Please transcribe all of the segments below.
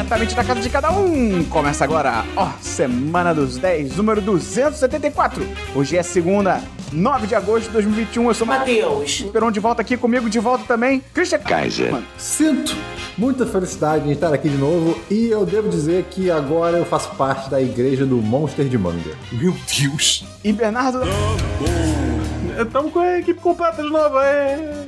diretamente da casa de cada um. Começa agora, ó, Semana dos 10, número 274. Hoje é segunda, 9 de agosto de 2021. Eu sou Matheus. Peron de volta aqui comigo, de volta também, Christian Kaiser. Mano, Sinto muita felicidade em estar aqui de novo e eu devo dizer que agora eu faço parte da igreja do Monster de Manga. Meu Deus. E Bernardo. Estamos com a equipe completa de novo, é.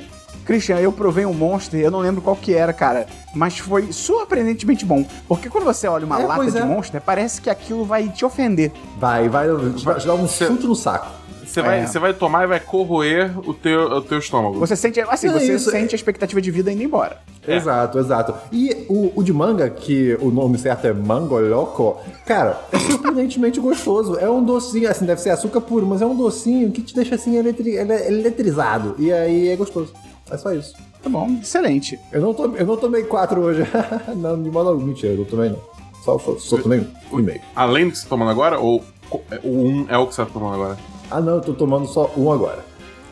Christian, eu provei um Monster, eu não lembro qual que era, cara, mas foi surpreendentemente bom. Porque quando você olha uma É, lata de é. Monster, parece que aquilo vai te ofender. Vai, vai, vai te dar um Cê- chute no saco. Você vai, É. você vai tomar e vai corroer o teu, o teu estômago. Você sente, assim, É você isso, sente a expectativa de vida indo embora. É. Exato, exato. E o, o de manga, que o nome certo é Mango Loco, cara, é surpreendentemente gostoso. É um docinho, assim, deve ser açúcar puro, mas é um docinho que te deixa assim eletri- ele- eletrizado. E aí é gostoso. É só isso. Tá bom, excelente. Eu não, tomei, eu não tomei quatro hoje. não, de modo algum, mentira, eu não tomei não. Só, só, só tomei um, um e meio. Além do que você tá tomando agora, ou co- o um é o que você tá tomando agora? Ah não, eu tô tomando só um agora.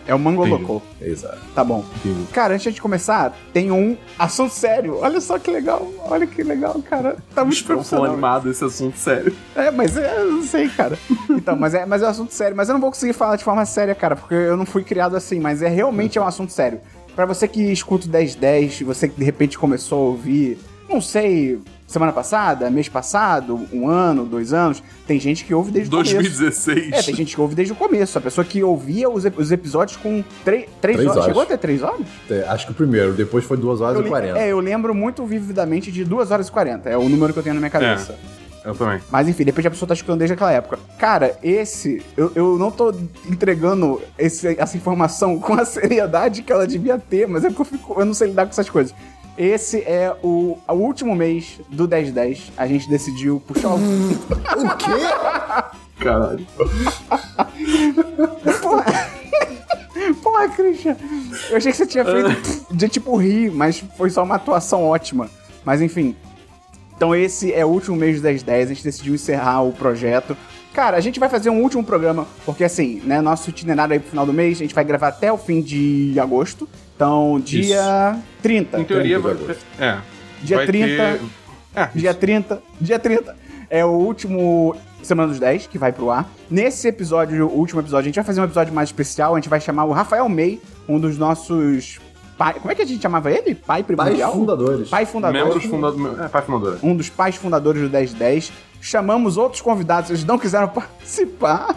É o Mango Entendi. Loco. Exato. Tá bom. Entendi. Cara, antes de começar, tem um assunto sério. Olha só que legal. Olha que legal, cara. Tá muito profissional. animado esse assunto, sério. É, mas é, eu não sei, cara. Então, mas é, mas é um assunto sério. Mas eu não vou conseguir falar de forma séria, cara, porque eu não fui criado assim. Mas é realmente é um assunto sério. Pra você que escuta o 1010, você que de repente começou a ouvir, não sei, semana passada, mês passado, um ano, dois anos, tem gente que ouve desde o começo. 2016. É, tem gente que ouve desde o começo. A pessoa que ouvia os, os episódios com três, horas. horas. Chegou a ter três horas? É, acho que o primeiro, depois foi 2 horas Eu e 40. É, eu lembro muito vividamente de 2 horas e 40. É o número que eu tenho na minha cabeça. Eu também. Mas enfim, de repente a pessoa tá escutando desde aquela época. Cara, esse. Eu, eu não tô entregando esse- essa informação com a seriedade que ela devia ter, mas é porque eu, fico, eu não sei lidar com essas coisas. Esse é o, o último mês do 1010. A gente decidiu puxar o. O quê? Caralho. Porra! Porra, Christian! Eu achei que você tinha feito de tipo rir, mas foi só uma atuação ótima. Mas enfim. Então esse é o último mês do 1010, a gente decidiu encerrar o projeto. Cara, a gente vai fazer um último programa, porque assim, né, nosso itinerário aí pro final do mês, a gente vai gravar até o fim de agosto. Então, dia 30. Em teoria, 30 vai. É. Dia vai 30. ter- É, Dia 30, dia 30 é o último Semana dos 10 que vai pro ar. Nesse episódio, o último episódio, a gente vai fazer um episódio mais especial. A gente vai chamar o Rafael May, um dos nossos. Pai, como é que a gente chamava ele? Pai Pais primordial? fundadores. Pai fundador. membros fundadores. É, pai fundador. Um dos pais fundadores do 1010. Chamamos outros convidados, eles não quiseram participar.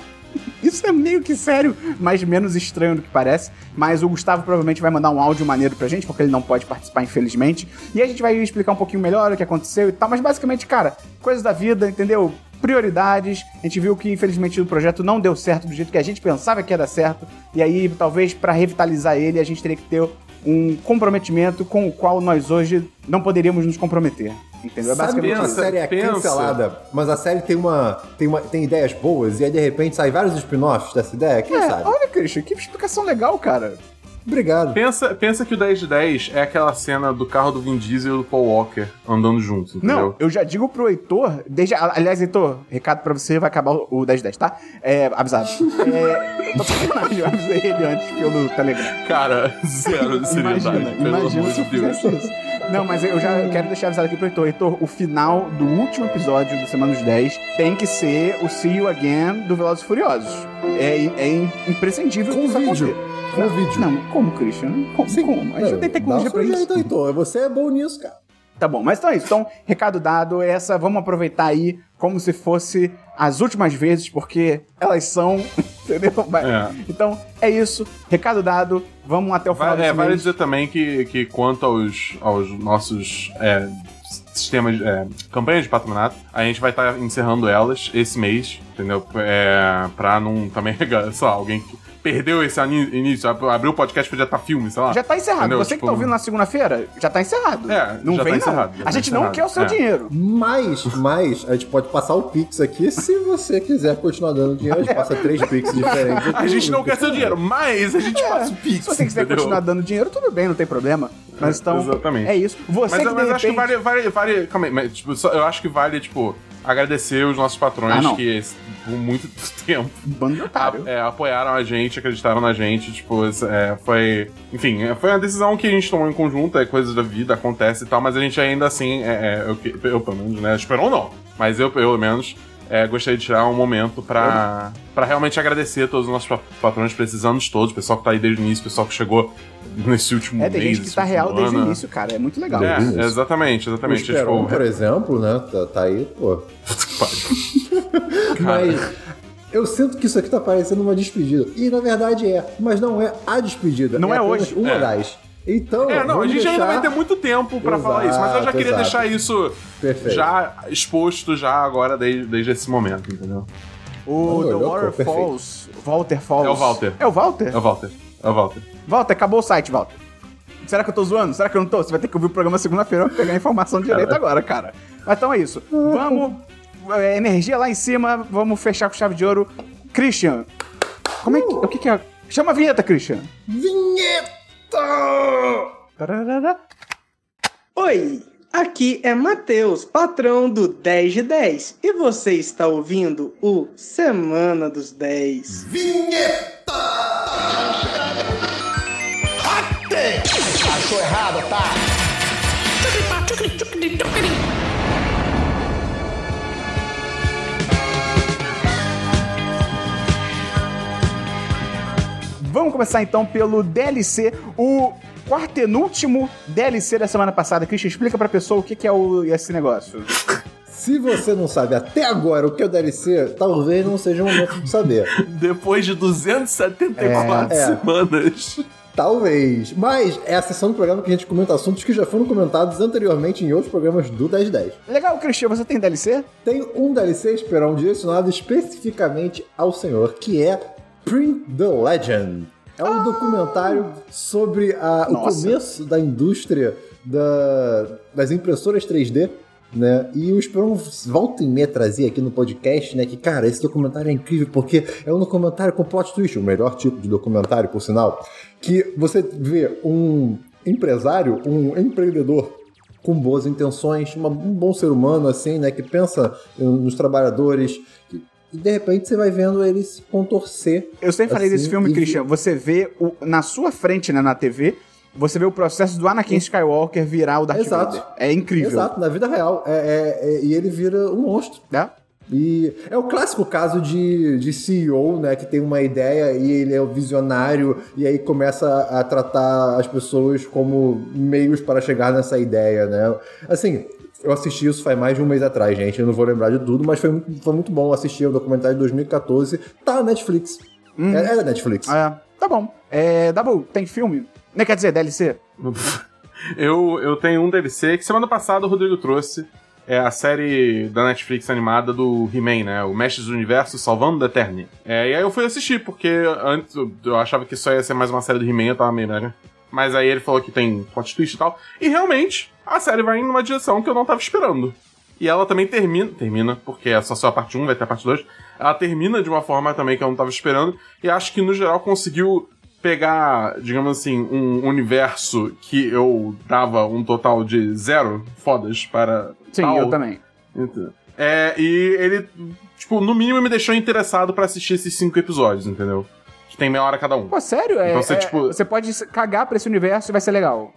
Isso é meio que sério, mas menos estranho do que parece. Mas o Gustavo provavelmente vai mandar um áudio maneiro pra gente, porque ele não pode participar, infelizmente. E a gente vai explicar um pouquinho melhor o que aconteceu e tal. Mas basicamente, cara, coisas da vida, entendeu? Prioridades. A gente viu que, infelizmente, o projeto não deu certo do jeito que a gente pensava que ia dar certo. E aí, talvez, pra revitalizar ele, a gente teria que ter um comprometimento com o qual nós hoje não poderíamos nos comprometer. Entendeu? É basicamente que a pensa, série é pensa. cancelada, mas a série tem uma, tem uma tem ideias boas e aí de repente sai vários spin-offs dessa ideia? Quem É, sabe? olha, Christian, que explicação legal, cara. Obrigado. Pensa, pensa que o 10 de 10 é aquela cena do carro do Vin Diesel e do Paul Walker andando juntos, entendeu? Não, eu já digo pro Heitor, desde, aliás, Heitor, recado pra você, vai acabar o 1010, tá? É, avisado. É, eu avisei ele antes pelo Telegram. Cara, zero de seriedade. Imagina, pelo imagina amor de Deus. Não, mas eu já quero deixar avisado aqui pro Heitor. Heitor, o final do último episódio do Semana dos 10 tem que ser o See You Again do Velozes e Furiosos. É, é imprescindível Com que isso vídeo. aconteça. Com não, vídeo. Não, como, Christian? Como? como? A gente não tem tecnologia pra isso. jeito, Heitor. Você é bom nisso, cara. Tá bom, mas então é isso. Então, recado dado, essa vamos aproveitar aí como se fosse as últimas vezes, porque elas são, entendeu? É. Então, é isso. Recado dado, vamos até o final Vale, é, vale dizer também que, que quanto aos, aos nossos é, sistemas, é, campanhas de patronato, a gente vai estar encerrando elas esse mês, entendeu? É, pra não também, sei lá, alguém que perdeu esse início, ab- abriu o podcast podia estar filme, sei lá. Já tá encerrado. Entendeu? Você que Tipo, tá ouvindo na segunda-feira, já tá encerrado. É, não já vem tá não. encerrado, já a tá gente não quer o seu É. dinheiro. Mas, mas, a gente pode passar o Pix aqui se você quiser continuar dando dinheiro. A gente passa três Pix diferentes. A gente não quer seu dinheiro, mas a gente passa o Pix. Se você quiser entendeu? continuar dando dinheiro, tudo bem, não tem problema. Mas então, exatamente. é isso. Você Mas, que de mas acho que repente- vale, vale, vale. Calma aí, mas, tipo, só- eu acho que vale, tipo, agradecer os nossos patrões Ah, que por muito tempo a- é, apoiaram a gente, acreditaram na gente, tipo, é, foi. Enfim, é, foi uma decisão que a gente tomou em conjunto, é coisa da vida, acontece e tal, mas a gente ainda assim, é, é, eu, eu pelo menos, né? Esperou não, mas eu pelo menos. É, gostaria de tirar um momento pra, pra realmente agradecer a todos os nossos pa- patrões anos todos, o pessoal que tá aí desde o início, o pessoal que chegou nesse último É, tem mês. gente que tá real desde o início, cara. É muito legal. É, o início. exatamente, O exatamente. Esperon, tipo, por exemplo, né? Tá, tá aí, pô. Mas eu sinto que isso aqui tá parecendo uma despedida. E na verdade é. Mas não é a despedida. Não é apenas hoje. Uma É. das. Então. É, não, a gente ainda deixar- vai ter muito tempo pra falar isso, mas eu já queria exato. deixar isso Perfeito. já exposto já agora desde, desde esse momento, entendeu? O The louco, Waterfalls. Walter Falls. É o Walter. É o Walter? É o Walter. É o Walter. Walter, acabou o site, Walter. Será que eu tô zoando? Será que eu não tô? Você vai ter que ouvir o programa segunda-feira pra pegar a informação direito agora, cara. Mas então é isso. Vamos. é, energia lá em cima, vamos fechar com chave de ouro. Christian, como é que. O que, que é? Chama a vinheta, Christian. Tararara. Oi, aqui é Matheus, patrão do 10 de 10, e você está ouvindo o Semana dos 10. Vamos começar então pelo DLC, o quartenúltimo DLC da semana passada. Christian, explica pra pessoa o que, que é o, esse negócio. Se você não sabe até agora o que é o DLC, talvez não seja o momento de saber. Depois de 274 É, é. semanas. Talvez. Mas é a sessão do programa que a gente comenta assuntos que já foram comentados anteriormente em outros programas do 1010. Legal, Christian, você tem DLC? Tem um DLC Esperão direcionado especificamente ao senhor, que é Print the Legend. É um documentário sobre a- o começo da indústria da- das impressoras 3D. Né? E o Esperão volta e meia trazia aqui no podcast, né? Que, cara, esse documentário é incrível porque é um documentário com plot twist, o melhor tipo de documentário, por sinal. Que você vê um empresário, um empreendedor com boas intenções, uma- um bom ser humano, assim, né? Que pensa eh, nos trabalhadores. E de repente você vai vendo ele se contorcer. Eu sempre falei Assim, desse filme, e- Christian. Você vê o- na sua frente, né, na TV, você vê o processo do Anakin Skywalker virar o Darth Exato. Vader. É incrível. Exato, na vida real. É, é- é- e ele vira um monstro. Né? E é o clássico caso de, de CEO, né? Que tem uma ideia e ele é o visionário e aí começa a tratar as pessoas como meios para chegar nessa ideia, né? Assim, eu assisti isso faz mais de um mês atrás, gente. Eu não vou lembrar de tudo, mas foi, muito- foi muito bom assistir o documentário de 2014. Tá na Netflix. É, é da Netflix. É, tá bom. É, Dabu, tem filme? Não quer dizer DLC? Eu, eu tenho um DLC que semana passada o Rodrigo trouxe. É a série da Netflix animada do He-Man, né? O Mestres do Universo Salvando the Eterni. É, e aí eu fui assistir, porque antes eu- eu achava que só ia ser mais uma série do He-Man, eu tava meio, né? Mas aí ele falou que tem plot twist e tal. E realmente, a série vai em uma direção que eu não tava esperando. E ela também termina, termina, porque é só só a parte 1, vai ter a parte 2. Ela termina de uma forma também que eu não tava esperando. E acho que no geral conseguiu pegar, digamos assim, um universo que eu dava um total de zero fodas para. Sim, tal. eu também. É, e ele, tipo, no mínimo me deixou interessado pra assistir esses cinco episódios, entendeu? Que tem meia hora cada um. Pô, sério? É, Então você, é- tipo- você pode cagar pra esse universo e vai ser legal.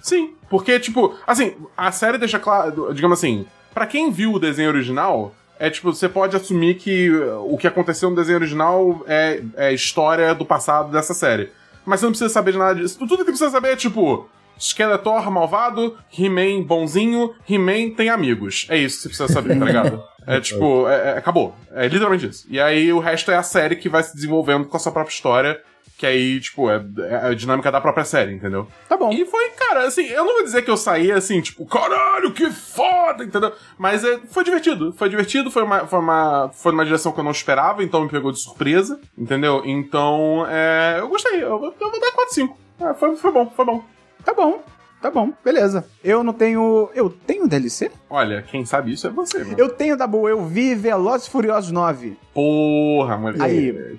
Sim, porque, tipo, assim, a série deixa claro, digamos assim, pra quem viu o desenho original, é tipo, você pode assumir que o que aconteceu no desenho original é, é história do passado dessa série. Mas você não precisa saber de nada disso. Tudo que precisa saber é, tipo, Skeletor malvado, He-Man bonzinho, He-Man tem amigos. É isso que você precisa saber, tá ligado? É tipo, é- é- acabou. É literalmente isso. E aí o resto é a série que vai se desenvolvendo com a sua própria história, que aí, tipo, é, é a dinâmica da própria série, entendeu? Tá bom. E foi, cara, assim, eu não vou dizer que eu saí assim, tipo, caralho, que foda, entendeu? Mas é, foi divertido. Foi divertido, foi uma, foi, uma, foi numa direção que eu não esperava, então me pegou de surpresa, entendeu? Então, é, eu gostei. Eu, vou- eu vou dar 4, 5. É, foi, foi bom, foi bom. Tá bom. Tá bom, beleza. Eu não tenho. Eu tenho DLC? Olha, quem sabe isso é você, né? Eu tenho, Dabu. Eu vi Velozes e Furiosos 9. Porra, moleque. Aí.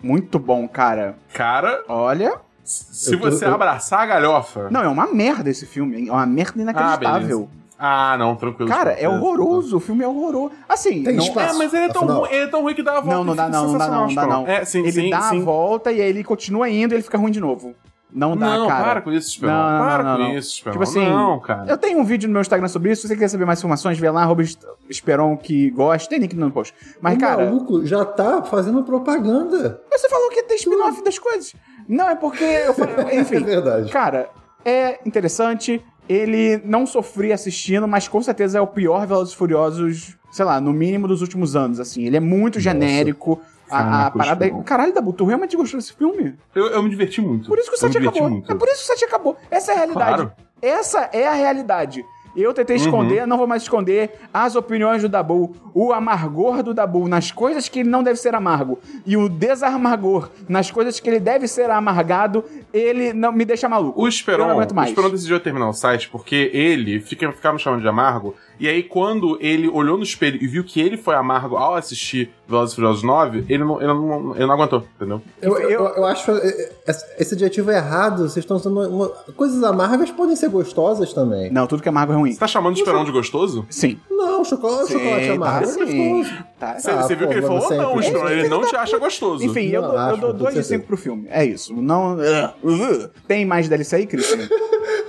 Muito bom, cara. Cara, Olha. se Eu tô- você eu- abraçar a galhofa. Não, é uma merda esse filme. É uma merda Ah, inacreditável. Ah, não, tranquilo. Cara, é horroroso. O filme é horroroso. Assim, Tem não, espaço. É, mas ele é tão, ruim, ele é tão ruim que dá a volta. Não, não dá, não, não dá, não, não dá, não. É, sim, ele sim, dá sim. a volta e aí ele continua indo e ele fica ruim de novo. Não dá, não, cara. para com isso, Esperão. Não, não, para não, com não. isso, Esperão. Tipo assim, não, cara. Eu tenho um vídeo no meu Instagram sobre isso. Se você quer saber mais informações, vê lá, arroba Esperon que gosta. Tem link no post. Mas, o cara, maluco já tá fazendo propaganda. você falou que tem spin-off das coisas. Não, é porque eu falei. Enfim. É verdade. Cara, é interessante. Ele não sofri assistindo, mas com certeza é o pior Velozes e Furiosos, sei lá, no mínimo dos últimos anos, assim. Ele é muito genérico. A, a parada é... Caralho, Dabu, tu realmente gostou desse filme? Eu, eu me diverti muito. Por isso que o eu set acabou. muito. É por isso que o set acabou. Essa é a realidade. Claro. Essa é a realidade. Eu tentei esconder, não vou mais esconder as opiniões do Dabu, o amargor do Dabu nas coisas que ele não deve ser amargo e o desamargor nas coisas que ele deve ser amargado, ele não me deixa maluco. O Eu Esperon, não aguento o mais. Esperon decidiu terminar o site porque ele fica, ficava me chamando de amargo. E aí, quando ele olhou no espelho e viu que ele foi amargo ao assistir Velozes e Furiosos 9, ele não, ele, não, ele não aguentou, entendeu? Eu, eu, eu acho é, é, esse adjetivo é errado. Vocês estão usando uma- coisas amargas podem ser gostosas também. Não, tudo que é amargo é ruim. Você tá chamando o Esperon de gostoso? Sim. Não, chocolate, Sim, chocolate amargo tá é gostoso. Tá. Você, Ah, você viu pô, que ele falou? é Não, o Esperon, impressionante. ele não te acha gostoso. Enfim, eu Não, dou, eu acho, dou com 2 de certeza. 5 pro filme. É isso. Não. uh, Tem mais DLC aí, Christian?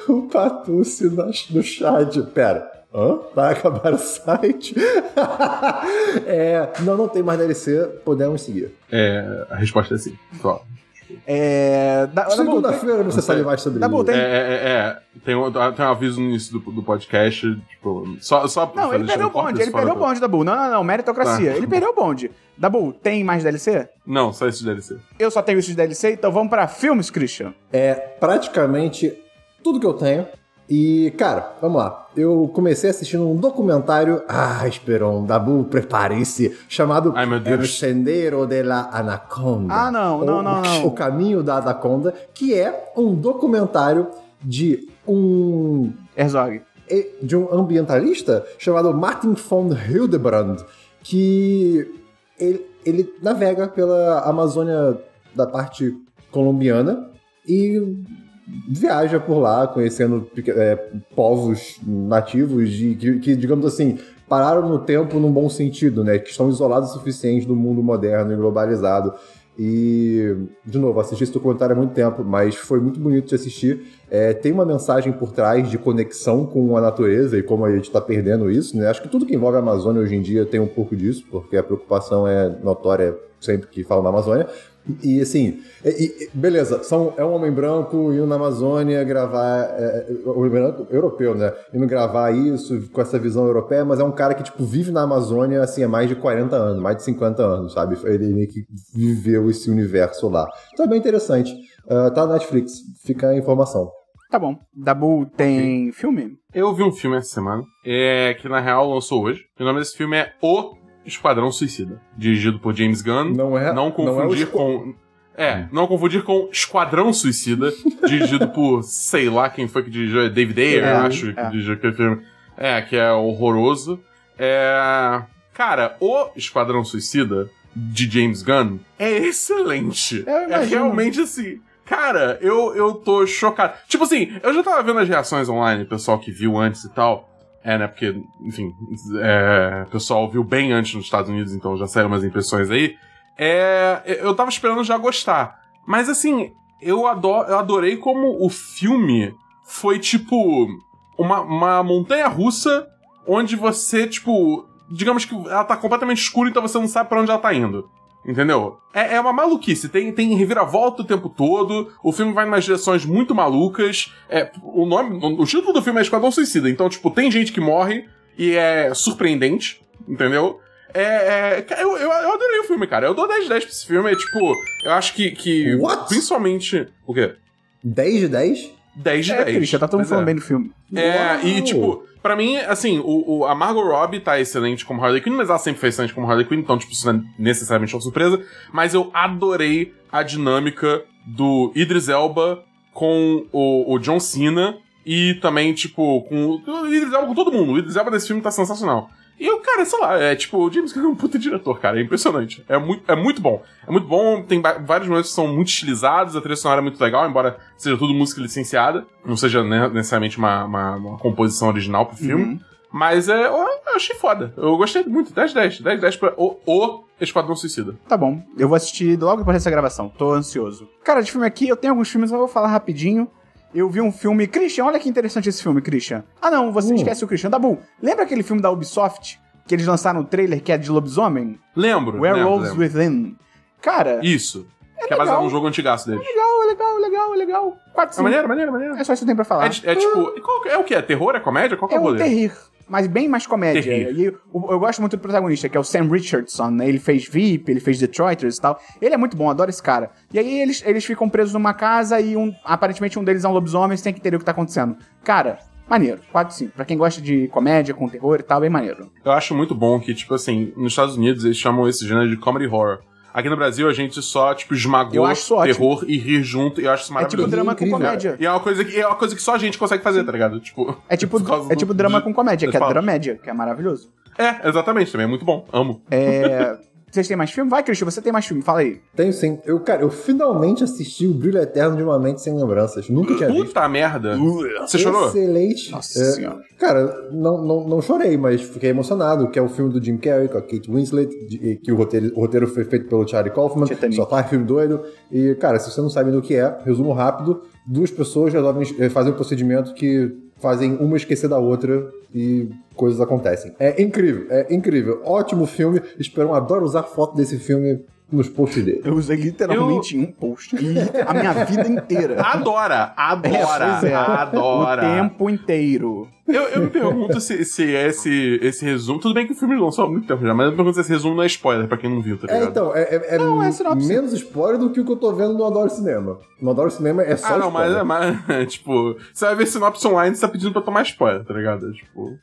O Patucci no, no chat. Pera. Hã? Vai acabar o site? é, não, não tem mais DLC. Podemos seguir. É, a resposta é sim. Só. É. Da, Dabu, tem- Segunda-feira você sabe mais sobre Dabu, isso. tem- É, é, é, é. Tem, um, tem um aviso no início do, do podcast, tipo, só, só Não, ele perdeu o bonde, ele perdeu o bonde, Dabu. Não, não, não, meritocracia. Tá. Ele perdeu o bonde. Dabu, tem mais DLC? Não, só esse DLC. Eu só tenho isso de DLC, então vamos pra filmes, Christian. É praticamente tudo que eu tenho. E, cara, vamos lá. Eu comecei assistindo um documentário. Ah, Esperon, Dabu, prepare-se. Chamado Ai, meu Deus. El Sendero de la Anaconda. Ah, não, não, Ou não, o- não. O Caminho da Anaconda, que é um documentário de um Herzog. de um ambientalista chamado Martin von Hildebrand, que ele, ele navega pela Amazônia da parte colombiana e viaja por lá, conhecendo é, povos nativos de, que, que, digamos assim, pararam no tempo num bom sentido, né? Que estão isolados o suficiente do mundo moderno e globalizado. E, de novo, assisti esse documentário há muito tempo, mas foi muito bonito de assistir. É, tem uma mensagem por trás de conexão com a natureza e como a gente está perdendo isso, né? Acho que tudo que envolve a Amazônia hoje em dia tem um pouco disso, porque a preocupação é notória sempre que falam da Amazônia. E assim, e- e- beleza, são, é um homem branco indo na Amazônia gravar. É, é, homem branco europeu, né? Indo gravar isso com essa visão europeia, mas é um cara que, tipo, vive na Amazônia assim há mais de 40 anos, mais de 50 anos, sabe? Ele meio que viveu esse universo lá. Então é bem interessante. Ah, tá na Netflix, fica a informação. Tá bom. Dabu tem filme? Eu vi um filme essa semana, é, que na real lançou hoje. E o nome desse filme é O Esquadrão Suicida, dirigido por James Gunn. Não é- Não não é confundir com. É, não confundir com Esquadrão Suicida, dirigido por sei lá quem foi que dirigiu, é David Ayer, É, acho, que é. dirigiu aquele filme. É, que é horroroso. É. Cara, o Esquadrão Suicida de James Gunn é excelente. É realmente assim. Cara, eu, eu tô chocado. Tipo assim, eu já tava vendo as reações online, pessoal que viu antes e tal. É, né? Porque, enfim, é, o pessoal viu bem antes nos Estados Unidos, então já saíram umas impressões aí. É, eu tava esperando já gostar. Mas assim, eu, adoro, eu adorei como o filme foi tipo uma, uma montanha russa onde você, tipo, digamos que ela tá completamente escura, então você não sabe pra onde ela tá indo. Entendeu? É, é uma maluquice, tem, tem reviravolta o tempo todo, o filme vai nas direções muito malucas. É, o nome. O título do filme é Esquadrão Suicida, então, tipo, tem gente que morre e é surpreendente, entendeu? É, é, eu, eu, eu adorei o filme, cara. Eu dou 10 de 10 pra esse filme. É tipo, eu acho que. que What? Principalmente. O quê? 10 de 10? 10 de É, 10. Christian, tá todo mundo Pois é. falando bem do filme. É, Uau! e tipo, pra mim, assim, o, o- a Margot Robbie tá excelente como Harley Quinn, mas ela sempre foi excelente como Harley Quinn, então, tipo, isso não é necessariamente uma surpresa. Mas eu adorei a dinâmica do Idris Elba com o, o John Cena e também, tipo, com o Idris Elba com todo mundo. O Idris Elba desse filme tá sensacional. E eu, cara, sei lá, é tipo, o James Gunn é um puta diretor, cara. É impressionante. É muito, é muito bom. É muito bom, tem vários momentos que são muito estilizados, a trilha sonora é muito legal, embora seja tudo música licenciada. Não seja né, necessariamente uma, uma, uma composição original pro filme. Uhum. Mas é, eu, eu achei foda. Eu gostei muito. 10 10. 10 10 pra o, o Esquadrão Suicida. Tá bom, eu vou assistir logo depois dessa gravação, tô ansioso. Cara, de filme aqui, eu tenho alguns filmes, eu vou falar rapidinho. Eu vi um filme. Christian, olha que interessante esse filme, Christian. Ah, não, você Hum. esquece o Christian. Dabu, lembra aquele filme da Ubisoft? Que eles lançaram o trailer que é de lobisomem? Lembro. Werewolves lembro, lembro. Within. Cara, Isso. que é legal. baseado num jogo antigaço deles. legal, legal, legal, legal. 4 É maneiro, maneiro, maneiro. É só isso que eu tenho pra falar. É, é tipo. qual- é o que? É terror? É comédia? Qual que é É o um rolê? terrir, mas bem mais comédia. E eu, eu gosto muito do protagonista, que é o Sam Richardson, né? Ele fez VIP, ele fez Detroiters e tal. Ele é muito bom, adoro esse cara. E aí eles, eles ficam presos numa casa e um, aparentemente um deles é um lobisomem, você tem que entender o que tá acontecendo. Cara, maneiro. 4 5. Pra quem gosta de comédia com terror e tal, bem maneiro. Eu acho muito bom que, tipo assim, nos Estados Unidos eles chamam esse gênero de comedy horror. Aqui no Brasil a gente só, tipo, esmagou terror e rir junto, e eu acho isso É tipo maravilhoso. drama incrível. com comédia. E é uma coisa que é uma coisa que só a gente consegue fazer, tá ligado? Tipo. É tipo, é tipo do- drama de- com comédia, que é palavras. dramédia, que é maravilhoso. É, exatamente, também é muito bom. Amo. É. Vocês têm mais filme? Vai, Christian, você tem mais filme, fala aí. Tenho sim. Eu, cara, eu finalmente assisti o Brilho Eterno de uma Mente Sem Lembranças. Nunca tinha visto. Puta merda. Você chorou? Excelente. Nossa É, senhora. Cara, não, não, não chorei, mas fiquei emocionado, que é o filme do Jim Carrey com a Kate Winslet, de- que o roteiro, o roteiro foi feito pelo Charlie Kaufman, Titanic. só faz filme doido. E, cara, se você não sabe do que é, resumo rápido, duas pessoas resolvem eh, fazer um procedimento que fazem uma esquecer da outra e coisas acontecem. É incrível, é incrível. Ótimo filme. Esperão, adoro usar foto desse filme nos posts dele. Eu usei literalmente um post. A minha vida inteira. Adora, adora, É, é. adora. O tempo inteiro. Eu, eu me pergunto se, se esse, esse resumo. Tudo bem que o filme lançou há muito tempo já, mas eu me pergunto se esse resumo não é spoiler pra quem não viu, tá É, ligado? então, é, é- é Não, é menos spoiler do que o que eu tô vendo no Adoro Cinema. No Adoro Cinema é só Ah, não, mas, spoiler. é- mas, tipo, você vai ver sinopse online e você tá pedindo pra tomar spoiler, tá ligado? Tipo,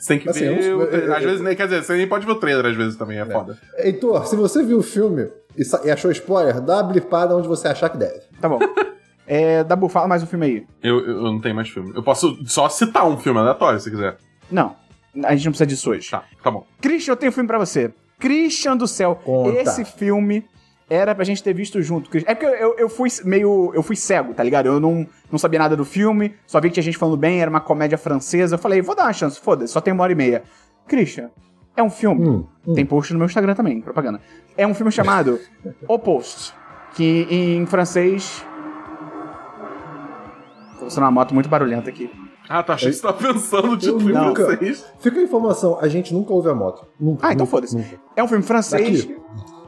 você tem que Assim, ver. eu- eu- às vezes, nem- quer dizer, você nem pode ver o trailer, às vezes também, é, foda. Heitor, se você viu o filme e, e achou spoiler, dá uma blipada onde você achar que deve. Tá bom. É, Dabu, fala mais um filme aí. Eu, eu, eu não tenho mais filme. Eu posso só citar um filme aleatório, se quiser. Não, a gente não precisa disso hoje. Tá, tá bom. Christian, eu tenho um filme pra você. Christian do céu. Conta. Esse filme era pra gente ter visto junto. É porque eu, eu fui meio. Eu fui cego, tá ligado? Eu não, não sabia nada do filme, só vi que tinha gente falando bem, era uma comédia francesa. Eu falei, vou dar uma chance, foda-se, só tem uma hora e meia. Christian, é um filme. Hum, hum. Tem post no meu Instagram também, propaganda. É um filme chamado O Post, que em francês. Tô usando uma moto muito barulhenta aqui. Ah, tá. Achei que você tá pensando de Eu filme nunca- francês. Fica a informação, a gente nunca ouve a moto. Nunca, Ah, então foda-se. É um filme francês. Daqui.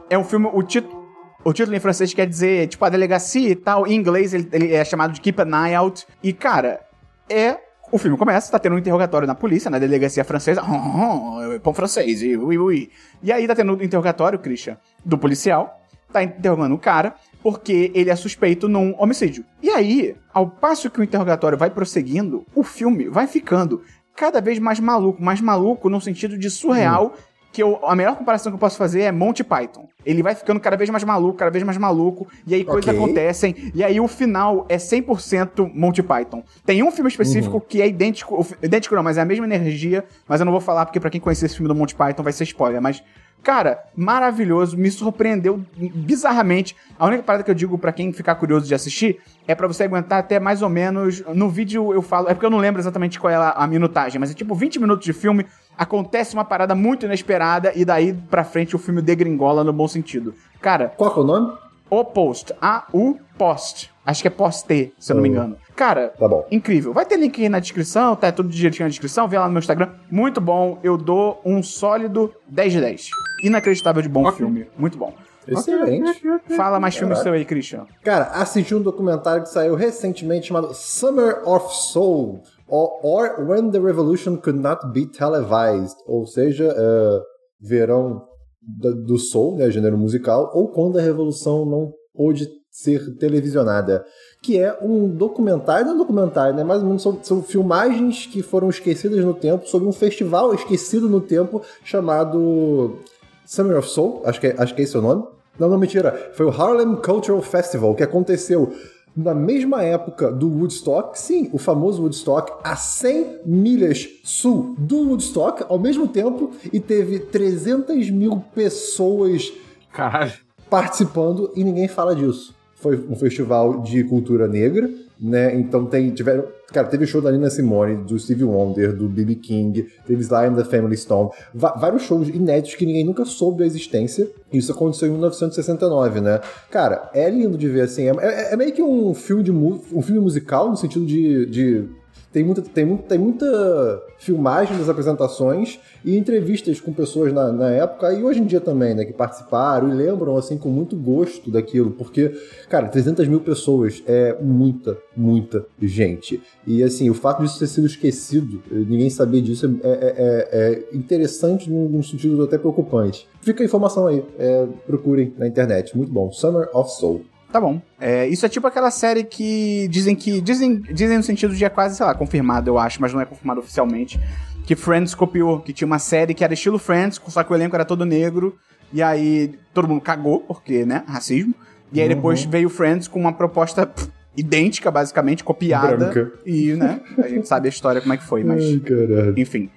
É um filme. O título. O título em francês quer dizer, tipo, a delegacia e tal. Em inglês ele, ele é chamado de Keep an Eye Out. E, cara, é. O filme começa, tá tendo um interrogatório na polícia, na delegacia francesa. Oh, pão francês, e ui, ui. E aí tá tendo um interrogatório, Christian, do policial. Tá interrogando o cara, porque ele é suspeito num homicídio. E aí, ao passo que o interrogatório vai prosseguindo, o filme vai ficando cada vez mais maluco. Mais maluco no sentido de surreal que eu- a melhor comparação que eu posso fazer é Monty Python. Ele vai ficando cada vez mais maluco, cada vez mais maluco, e aí coisas Ok. acontecem, e aí o final é 100% Monty Python. Tem um filme específico que é idêntico, idêntico não, mas é a mesma energia, mas eu não vou falar porque pra quem conhecer esse filme do Monty Python vai ser spoiler, mas Cara, maravilhoso, me surpreendeu bizarramente. A única parada que eu digo pra quem ficar curioso de assistir é pra você aguentar até mais ou menos. No vídeo eu falo, é porque eu não lembro exatamente qual é a, a minutagem, mas é tipo 20 minutos de filme, acontece uma parada muito inesperada e daí pra frente o filme degringola no bom sentido. Cara, Qual que é o nome? o Post, A-U Post. Acho que é Post, se eu não me Oh. engano. Cara, Tá bom. incrível. Vai ter link aí na descrição, tá tudo direitinho na descrição, vê lá no meu Instagram. Muito bom, eu dou um sólido 10 de 10. Inacreditável de bom Ok. filme, muito bom. Excelente. Fala mais filmes seu aí, Christian. Cara, assisti um documentário que saiu recentemente chamado Summer of Soul. Or, or When the Revolution Could Not Be Televised. Ou seja, é, verão do soul, né, gênero musical, ou quando a revolução não pôde ser televisionada. Que é um documentário, não é um documentário, né? Menos são, são filmagens que foram esquecidas no tempo sobre um festival esquecido no tempo chamado Summer of Soul, acho que, é- acho que é esse o nome. Não, não, mentira. Foi o Harlem Cultural Festival, que aconteceu na mesma época do Woodstock, sim, o famoso Woodstock, a 100 milhas sul do Woodstock, ao mesmo tempo, e teve 300 mil pessoas Caralho. participando e ninguém fala disso. Foi um festival de cultura negra, né? Então tem, tiveram. Cara, teve show da Nina Simone, do Stevie Wonder, do B.B. King, teve Sly and the Family Stone, vários shows inéditos que ninguém nunca soube da existência. Isso aconteceu em 1969, né? Cara, é lindo de ver assim. É, é- é meio que um filme de um filme musical no sentido de. de- tem muita, tem, tem muita filmagem das apresentações e entrevistas com pessoas na, na época e hoje em dia também, né, que participaram e lembram, assim, com muito gosto daquilo, porque, cara, 300 mil pessoas é muita, muita gente. E, assim, o fato disso ter sido esquecido, ninguém saber disso, é, é- é- é interessante num, num sentido até preocupante. Fica a informação aí, é, procurem na internet, muito bom. Summer of Soul. Tá bom. É, isso é tipo aquela série que dizem que. Dizem, dizem no sentido de é quase, sei lá, confirmado, eu acho, mas não é confirmado oficialmente. Que Friends copiou, que tinha uma série que era estilo Friends, só que o elenco era todo negro. E aí todo mundo cagou, porque, né? Racismo. E aí depois veio Friends com uma proposta pff, idêntica, basicamente, copiada. Branca. E, né? A gente sabe a história como é que foi, mas. Ai. Enfim.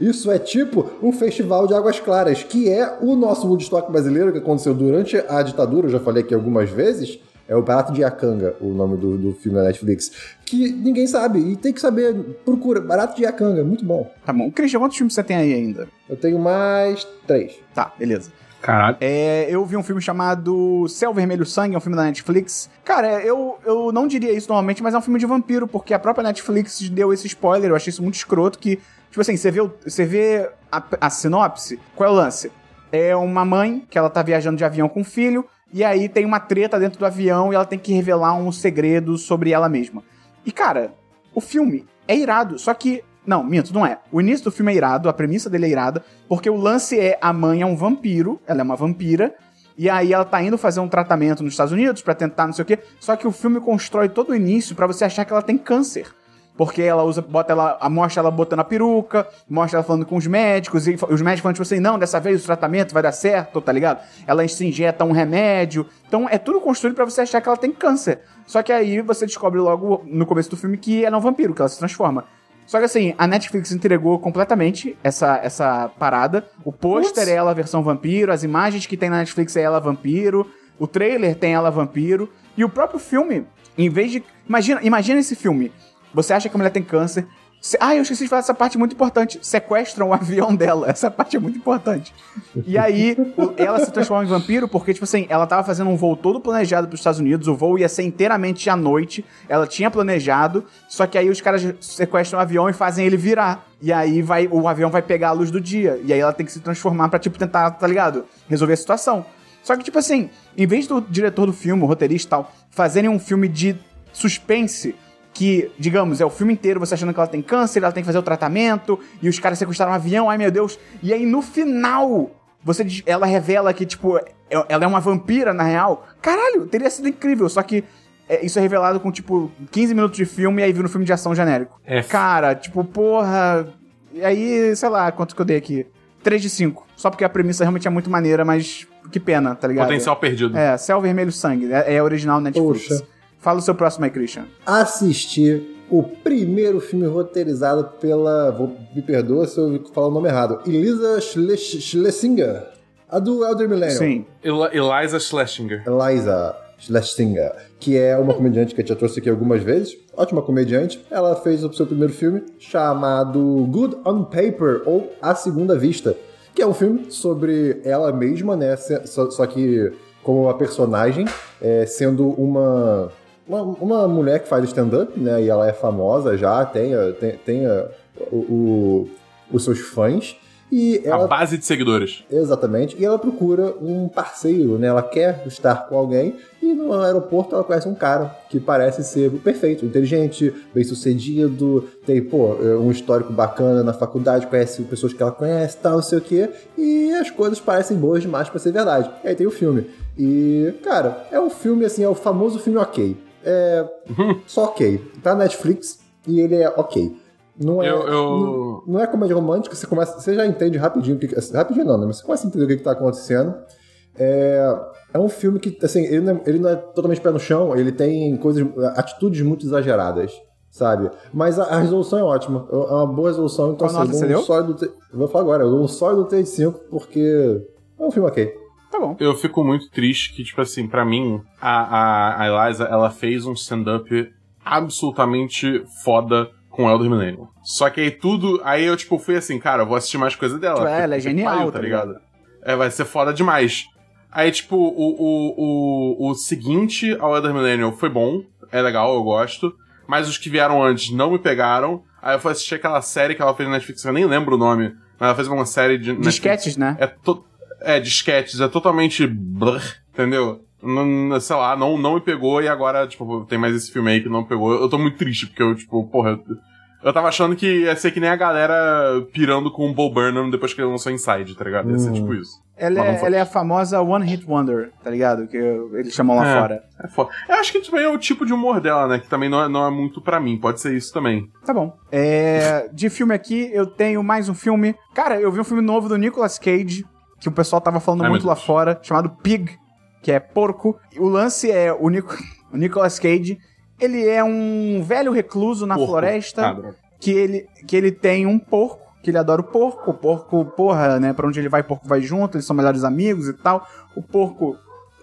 Isso é tipo um festival de águas claras, que é o nosso Woodstock brasileiro que aconteceu durante a ditadura, eu já falei aqui algumas vezes. É o Barato de Iacanga, o nome do, do filme da Netflix. Que ninguém sabe, e tem que saber. Procura, Barato de Iacanga, muito bom. Tá bom. Christian, quantos filmes você tem aí ainda? Eu tenho mais três. Tá, beleza. Caralho. É, eu vi um filme chamado Céu Vermelho Sangue, é um filme da Netflix. Cara, eu, eu não diria isso normalmente, mas é um filme de vampiro, porque a própria Netflix deu esse spoiler, eu achei isso muito escroto, que, tipo assim, você vê, você vê a, a sinopse, qual é o lance? É uma mãe que ela tá viajando de avião com o filho, e aí tem uma treta dentro do avião e ela tem que revelar um segredo sobre ela mesma. E, cara, o filme é irado, só que. Não, minto, não é. O início do filme é irado, a premissa dele é irada, porque o lance é a mãe é um vampiro, ela é uma vampira, e aí ela tá indo fazer um tratamento nos Estados Unidos pra tentar não sei o quê, só que o filme constrói todo o início pra você achar que ela tem câncer. Porque ela usa, bota ela, mostra ela botando a peruca, mostra ela falando com os médicos, e os médicos falando, tipo assim, não, dessa vez o tratamento vai dar certo, tá ligado? Ela se injeta um remédio. Então é tudo construído pra você achar que ela tem câncer. Só que aí você descobre logo no começo do filme que ela é um vampiro, que ela se transforma. Só que assim, a Netflix entregou completamente essa, essa parada. O pôster é ela versão vampiro, as imagens que tem na Netflix é ela vampiro, o trailer tem ela vampiro, e o próprio filme, em vez de. Imagina, imagina esse filme. Você acha que a mulher tem câncer. Ah, eu esqueci de falar essa parte muito importante. Sequestram o avião dela. Essa parte é muito importante. E aí, ela se transforma em vampiro porque, tipo assim, ela tava fazendo um voo todo planejado pros Estados Unidos. O voo ia ser inteiramente à noite. Ela tinha planejado. Só que aí os caras sequestram o avião e fazem ele virar. E aí vai, o avião vai pegar a luz do dia. E aí ela tem que se transformar pra, tipo, tentar, tá ligado? Resolver a situação. Só que, tipo assim, em vez do diretor do filme, o roteirista e tal, fazerem um filme de suspense, que, digamos, é o filme inteiro você achando que ela tem câncer, ela tem que fazer o tratamento, e os caras sequestraram um avião, ai meu Deus. E aí no final, você diz- ela revela que, tipo, é- ela é uma vampira na real. Caralho, teria sido incrível, só que é, isso é revelado com, tipo, 15 minutos de filme e aí vira um filme de ação genérico. É. Cara, tipo, porra. E aí, sei lá, quanto que eu dei aqui? 3 de 5. Só porque a premissa realmente é muito maneira, mas que pena, tá ligado? Potencial perdido. É, Céu Vermelho Sangue. É, é original Netflix. Poxa. Fala o seu próximo aí, Christian. Assistir o primeiro filme roteirizado pela. Vou, me perdoa se eu falar o nome errado. Elisa Schles- Schlesinger. A do Elder Millennium. Sim. Eli- Eliza Schlesinger. Eliza Schlesinger, que é uma comediante que eu já trouxe aqui algumas vezes. Ótima comediante. Ela fez o seu primeiro filme chamado Good on Paper, ou A Segunda Vista, que é um filme sobre ela mesma, né? Só, só que como uma personagem, é, sendo uma, uma, uma mulher que faz stand-up, né? E ela é famosa já, tem, a- tem, tem a- o- o- os seus fãs. E ela A base de seguidores. Exatamente. E ela procura um parceiro, né? Ela quer estar com alguém e no aeroporto ela conhece um cara que parece ser perfeito, inteligente, bem sucedido, tem, pô, um histórico bacana na faculdade, conhece pessoas que ela conhece, tal, não sei o quê, e as coisas parecem boas demais pra ser verdade. E aí tem o filme. E, cara, é um filme assim, é o famoso filme ok. É só ok. Tá na Netflix e ele é ok. Não é, Eu- eu- Não, não é comédia romântica, você começa. Você já entende rapidinho o que. Rapidinho não, né? Mas você começa a entender o que, que tá acontecendo. É, é um filme que, assim, ele não é, ele não é totalmente pé no chão, ele tem coisas, atitudes muito exageradas, sabe? Mas a, a resolução é ótima, é uma boa resolução, então Qual assim, nota um sólido... Vou falar agora, eu dou um sólido 3 de 5 porque é um filme ok. Tá bom. Eu fico muito triste que, tipo assim, pra mim, a, a, a Eliza, ela fez um stand-up absolutamente foda com o Elder Millennium. Só que aí tudo. Aí eu, tipo, fui assim, cara, eu vou assistir mais coisa dela. É, ela é genial, pariu, tá É, vai ser foda demais. Aí, tipo, o, o, o, o seguinte ao Elder Millennium foi bom, é legal, eu gosto. Mas os que vieram antes não me pegaram. Aí eu fui assistir aquela série que ela fez na Netflix, eu nem lembro o nome. Mas ela fez uma série de. Netflix. Disquetes, né? É, to... é de sketches, é totalmente blur, entendeu? Não, sei lá, não, não me pegou e agora, tipo, tem mais esse filme aí que não pegou. Eu tô muito triste, porque eu, tipo, porra, eu, eu tava achando que ia ser que nem a galera pirando com o Bo Burnham depois que ele lançou Inside, tá ligado? Ia ser Hum. tipo isso. Ela é, ela é a famosa One Hit Wonder, tá ligado? Que eles chamam lá É. fora. É foda. Eu acho que também é o tipo de humor dela, né? Que também não é, não é muito pra mim, pode ser isso também. Tá bom. É, de filme aqui, eu tenho mais um filme. Cara, eu vi um filme novo do Nicolas Cage, que o pessoal tava falando Ai, muito lá fora, chamado Pig, que é porco. O lance é o, Nico, o Nicolas Cage, ele é um velho recluso na Porco. floresta, Ah, que, ele, que ele tem um porco, que ele adora o porco. O porco, porra, né? Pra onde ele vai, o porco vai junto, eles são melhores amigos e tal. O porco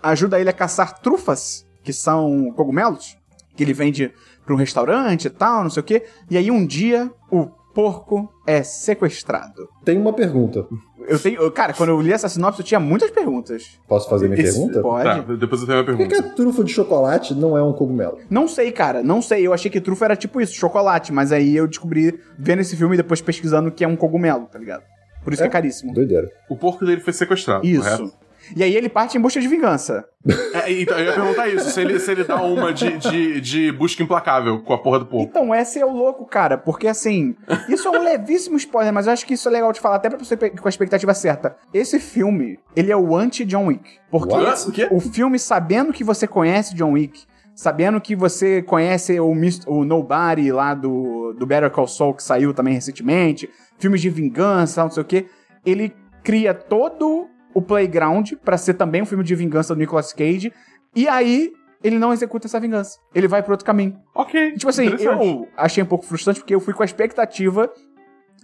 ajuda ele a caçar trufas, que são cogumelos, que ele vende pra um restaurante e tal, não sei o quê. E aí um dia o porco é sequestrado. Tem uma pergunta. Eu tenho. eu- Cara, quando eu li essa sinopse, eu tinha muitas perguntas. Posso fazer minha Esse- pergunta? Pode? Tá, depois eu tenho uma Por que, que pergunta. a trufa de chocolate não é um cogumelo? Não sei, cara, não sei. Eu achei que trufa era tipo isso, chocolate, mas aí eu descobri vendo esse filme e depois pesquisando que é um cogumelo, tá ligado? Por isso É? que é caríssimo. Doideira. O porco dele foi sequestrado, Isso. correto? E aí ele parte em busca de vingança. É, então, eu ia perguntar isso, se ele, se ele dá uma de, de, de busca implacável com a porra do porco. Então, esse é o louco, cara, porque assim, isso é um levíssimo spoiler, mas eu acho que isso é legal de falar até pra você com a expectativa certa. Esse filme, ele é o anti-John Wick. Porque What? O filme, sabendo que você conhece John Wick, sabendo que você conhece o, Mist- o Nobody lá do, do Better Call Saul, que saiu também recentemente, filmes de vingança, não sei o quê, ele cria todo o playground pra ser também um filme de vingança do Nicolas Cage, e aí ele não executa essa vingança. Ele vai pro outro caminho. Ok. Tipo assim, eu achei um pouco frustrante porque eu fui com a expectativa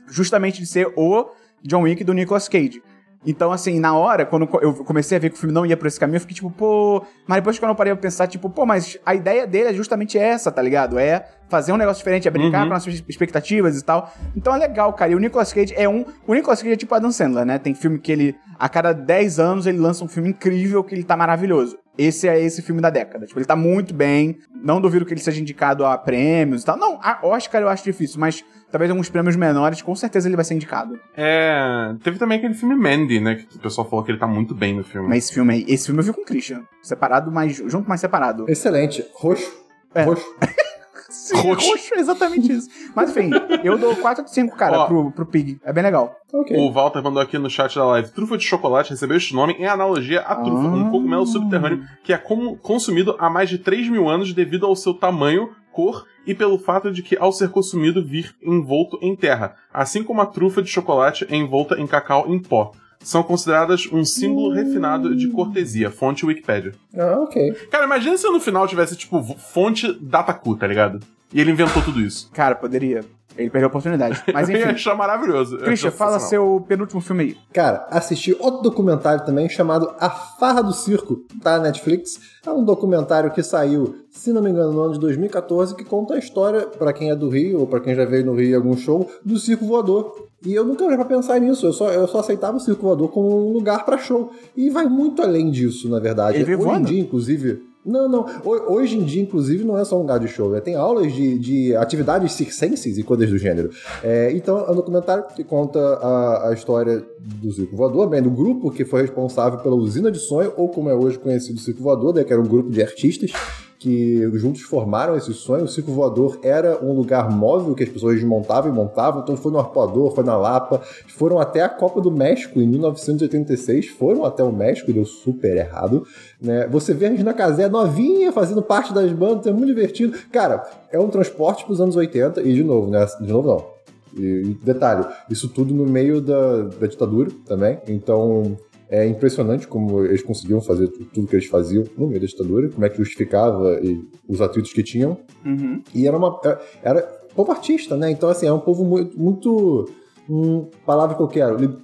justamente de ser o John Wick do Nicolas Cage. Então, assim, na hora, quando eu comecei a ver que o filme não ia por esse caminho, eu fiquei tipo, pô. Mas depois quando eu parei pra pensar, tipo, pô, mas a ideia dele é justamente essa, tá ligado? É fazer um negócio diferente, é brincar Uhum. com nossas expectativas e tal. Então é legal, cara. E o Nicolas Cage é um. O Nicolas Cage é tipo Adam Sandler, né? Tem filme que ele, a cada 10 anos, ele lança um filme incrível que ele tá maravilhoso. Esse é esse filme da década. Tipo, ele tá muito bem. Não duvido que ele seja indicado a prêmios e tal. Não, a Oscar eu acho difícil, mas talvez alguns prêmios menores, com certeza ele vai ser indicado. É. Teve também aquele filme Mandy, né? Que o pessoal falou que ele tá muito bem no filme. Mas esse filme aí, esse filme eu vi com o Christian. Separado, mas junto, mas separado. Excelente. Roxo. É. Roxo. Sim, Roxo. roxo, exatamente isso. Mas enfim, eu dou 4 de 5, cara, Ó. pro, pro Pig. É bem legal. Ok. O Walter mandou aqui no chat da live: trufa de chocolate recebeu este nome em analogia à trufa, Ah. um cogumelo subterrâneo que é como- consumido há mais de 3 mil anos devido ao seu tamanho, cor e pelo fato de que, ao ser consumido, vir envolto em terra, assim como a trufa de chocolate é envolta em cacau em pó. São consideradas um símbolo refinado de cortesia. Fonte Wikipedia. Ah, ok. Cara, imagina se no final tivesse, tipo, fonte Dataku, tá ligado? E ele inventou tudo isso. Cara, poderia. Ele perdeu a oportunidade. Mas eu ia enfim. achar maravilhoso. Christian, fala seu penúltimo filme aí. Cara, assisti outro documentário também chamado A Farra do Circo, tá na Netflix. É um documentário que saiu, se não me engano, no ano de 2014, que conta a história, pra quem é do Rio, ou pra quem já veio no Rio em algum show, do Circo Voador. E eu nunca parei pra pensar nisso, eu só, eu só aceitava o Circo Voador como um lugar pra show. E vai muito além disso, na verdade. Ele veio Hoje em voando? dia, inclusive... Não, não. Ho- Hoje em dia, inclusive, não é só um lugar de show. né? Tem aulas de, de atividades circenses e coisas do gênero. É, então, é um documentário que conta a, a história do Circo Voador, bem, do grupo que foi responsável pela usina de sonho, ou como é hoje conhecido o Circo Voador, né, que era um grupo de artistas que juntos formaram esse sonho. O Circo Voador era um lugar móvel que as pessoas desmontavam e montavam. Então foi no Arpoador, foi na Lapa, foram até a Copa do México em 1986, foram até o México, deu super errado. Né? Você vê a Regina Casé novinha fazendo parte das bandas, é muito divertido. Cara, é um transporte para os anos 80, e de novo, né? De novo não. E, detalhe, isso tudo no meio da, da ditadura também. Então, É impressionante como eles conseguiam fazer tu- tudo que eles faziam no meio da ditadura, como é que justificava e os atritos que tinham. Uhum. E era uma. Era povo artista, né? Então, assim, é um povo muito. muito hum, palavra que eu quero. li-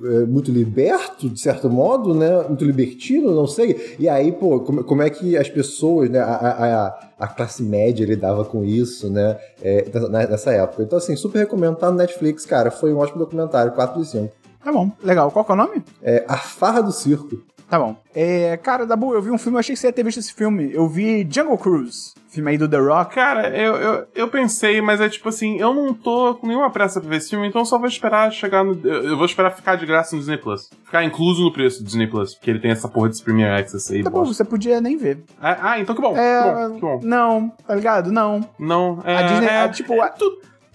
é, muito liberto, de certo modo, né? Muito libertino, não sei. E aí, pô, como, como é que as pessoas, né? A, a, a- classe média lidava com isso, né? É, nessa- nessa época. Então, assim, super recomendo. Tá no Netflix, cara. Foi um ótimo documentário, 4 de 5. Tá bom, legal. Qual que é o nome? É A Farra do Circo. Tá bom. É, cara, Dabu, eu vi um filme, eu achei que você ia ter visto esse filme. Eu vi Jungle Cruise, filme aí do The Rock. Cara, eu, eu, eu pensei, mas é tipo assim, eu não tô com nenhuma pressa pra ver esse filme, então eu só vou esperar chegar no. Eu eu vou esperar ficar de graça no Disney Plus. Ficar incluso no preço do Disney Plus, porque ele tem essa porra desse Premier Access aí. Tá bom, você podia nem ver. Ah, ah, então que bom. É, que bom, que bom. não, tá ligado? Não. Não, é. A Disney, é, a, tipo, a,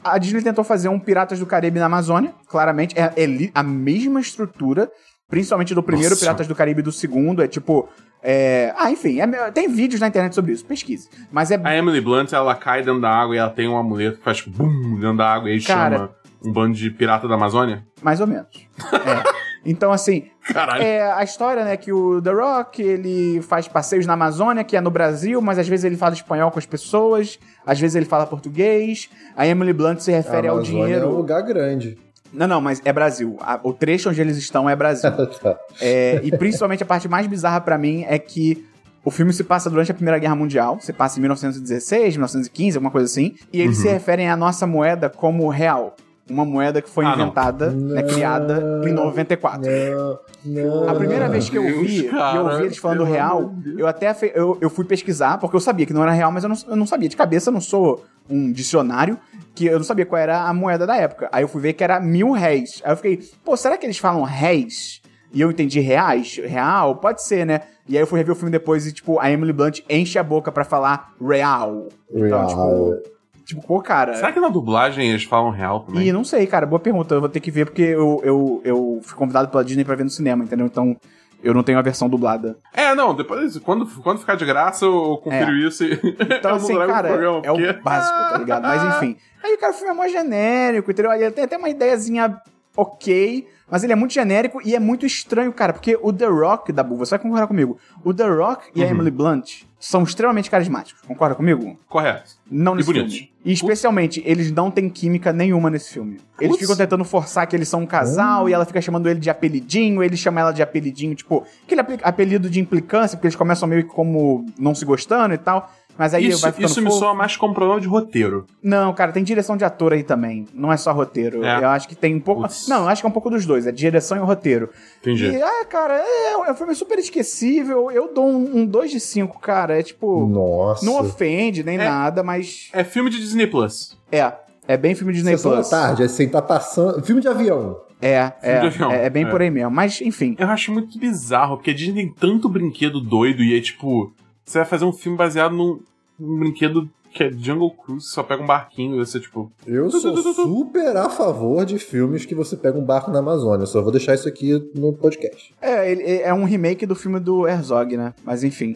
a Disney tentou fazer um Piratas do Caribe na Amazônia, claramente. É, é a mesma estrutura, principalmente do primeiro Nossa. Piratas do Caribe e do segundo. É tipo. é, Ah, enfim, é tem vídeos na internet sobre isso, pesquise. Mas é. A Emily Blunt, ela cai dentro da água e ela tem um amuleto que faz tipo bum dentro da água e aí Cara. chama um bando de pirata da Amazônia. Mais ou menos. É. Então, assim, Caralho. é a história, né, que o The Rock, ele faz passeios na Amazônia, que é no Brasil, mas às vezes ele fala espanhol com as pessoas, às vezes ele fala português. A Emily Blunt se refere ao dinheiro. É um lugar grande. Não, não, mas é Brasil. O trecho onde eles estão é Brasil. Tá. É, e principalmente a parte mais bizarra pra mim é que o filme se passa durante a Primeira Guerra Mundial, se passa em 1916, 1915, alguma coisa assim, e eles se referem à nossa moeda como real. Uma moeda que foi Ah, não. inventada, né, criada em 94. Não, não. A primeira vez que eu Deus, vi, cara, eu ouvi eles falando real, Deus. eu até fe- eu, eu fui pesquisar, porque eu sabia que não era real, mas eu não, eu não sabia. De cabeça, eu não sou um dicionário, que eu não sabia qual era a moeda da época. Aí eu fui ver que era mil réis. Aí eu fiquei, pô, será que eles falam réis? E eu entendi reais? Real? Pode ser, né? E aí eu fui rever o filme depois e, tipo, a Emily Blunt enche a boca pra falar real. Então, Real. tipo, tipo, pô, cara... Será que na dublagem eles falam real também? E não sei, cara, boa pergunta. Eu vou ter que ver porque eu, eu, eu fui convidado pela Disney pra ver no cinema, entendeu? Então eu não tenho a versão dublada. É, não, depois, quando, quando ficar de graça, eu confiro isso e. Então, assim, cara, pro programa, é o porque- básico, tá ligado? Mas enfim. Aí, cara, o filme é mó genérico, entendeu? Ele tem até uma ideiazinha ok, mas ele é muito genérico e é muito estranho, cara, porque o The Rock, Dabu, você vai concordar comigo, o The Rock e a Uhum. Emily Blunt são extremamente carismáticos, concorda comigo? Correto. Não E nesse bonitos. filme. E especialmente, eles não têm química nenhuma nesse filme. Eles Putz. ficam tentando forçar que eles são um casal e ela fica chamando ele de apelidinho, ele chama ela de apelidinho, tipo, aquele apelido de implicância, porque eles começam meio que como não se gostando e tal. Mas aí isso vai ficando isso me fofo. soa mais como problema de roteiro. Não, cara, tem direção de ator aí também. Não é só roteiro. É. Eu acho que tem um pouco. Putz. Não, eu acho que é um pouco dos dois. É direção e roteiro. Entendi. E, ah, cara, é, é um filme super esquecível. Eu dou um 2 de 5, cara. É tipo. Nossa. Não ofende nem É. nada, mas. É filme de Disney Plus. É. É bem filme Disney Sessão da Plus. tarde, assim, tá passando. Filme de avião. É, é, de avião. é. é bem É. por aí mesmo. Mas, enfim. Eu acho muito bizarro, porque a Disney tem tanto brinquedo doido e é tipo. Você vai fazer um filme baseado num, num brinquedo que é Jungle Cruise, só pega um barquinho e você, tipo. Eu sou super a favor de filmes que você pega um barco na Amazônia. Só vou deixar isso aqui no podcast. É, ele- é um remake do filme do Herzog, né? Mas enfim.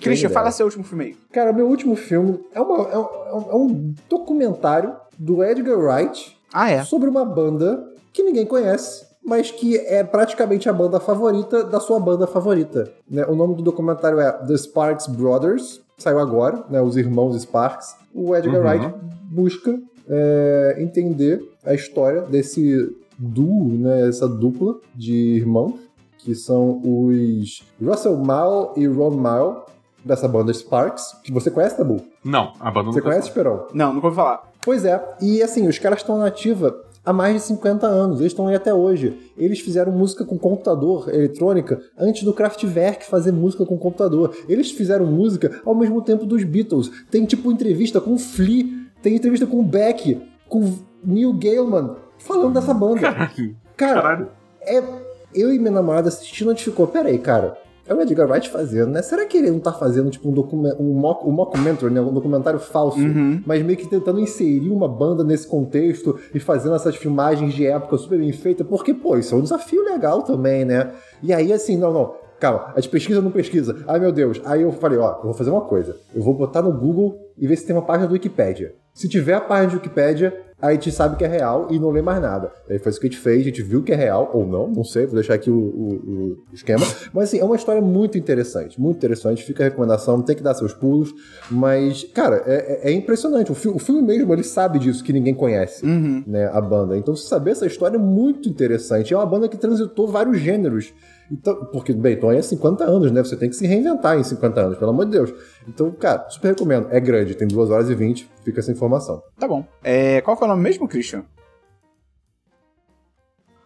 Christian, dera. fala seu último filme aí. Cara, meu último filme é, uma- é um, é um- é um documentário do Edgar Wright Ah, é. sobre uma banda que ninguém conhece, mas que é praticamente a banda favorita da sua banda favorita. né? O nome do documentário é The Sparks Brothers, saiu agora, né? Os Irmãos Sparks. O Edgar Uhum. Wright busca é, entender a história desse duo, né? Essa dupla de irmãos, que são os Russell Mal e Ron Mal, dessa banda Sparks, que você conhece, Tabu? Não, a banda não Você conhece, Esperão? Não, nunca ouvi falar. Pois é, e assim, os caras estão na ativa há mais de 50 anos, eles estão aí até hoje. Eles fizeram música com computador, eletrônica, antes do Kraftwerk fazer música com computador. Eles fizeram música ao mesmo tempo dos Beatles. Tem tipo entrevista com o Flea, tem entrevista com o Beck, com o Neil Gaiman, falando dessa banda. Caralho. Cara, Caralho. é, eu e minha namorada assistindo, a gente ficou, peraí, cara, é o Edgar Wright fazendo, né? Será que ele não tá fazendo, tipo, um, document, um, mock, um mockumentary, né? Um documentário falso, Uhum. mas meio que tentando inserir uma banda nesse contexto e fazendo essas filmagens de época super bem feitas, porque, pô, isso é um desafio legal também, né? E aí, assim, não, não, calma, a gente pesquisa ou não pesquisa? Ai, meu Deus. Aí eu falei, ó, eu vou fazer uma coisa, eu vou botar no Google e ver se tem uma página do Wikipedia. Se tiver a página do Wikipedia, a gente sabe que é real e não lê mais nada. Aí foi isso que a gente fez, a gente viu que é real, ou não, não sei, vou deixar aqui o, o- o esquema. Mas assim, é uma história muito interessante, muito interessante. Fica a recomendação, tem que dar seus pulos. Mas, cara, é, é- é impressionante. O, fi- o filme mesmo, ele sabe disso, que ninguém conhece, né, a banda. Então, saber essa história é muito interessante. É uma banda que transitou vários gêneros. Então, porque, bem, então é 50 anos, né? Você tem que se reinventar em 50 anos, pelo amor de Deus. Então, cara, super recomendo. É grande, tem 2 horas e 20, fica essa informação. Tá bom. É, qual que é o nome mesmo, Christian?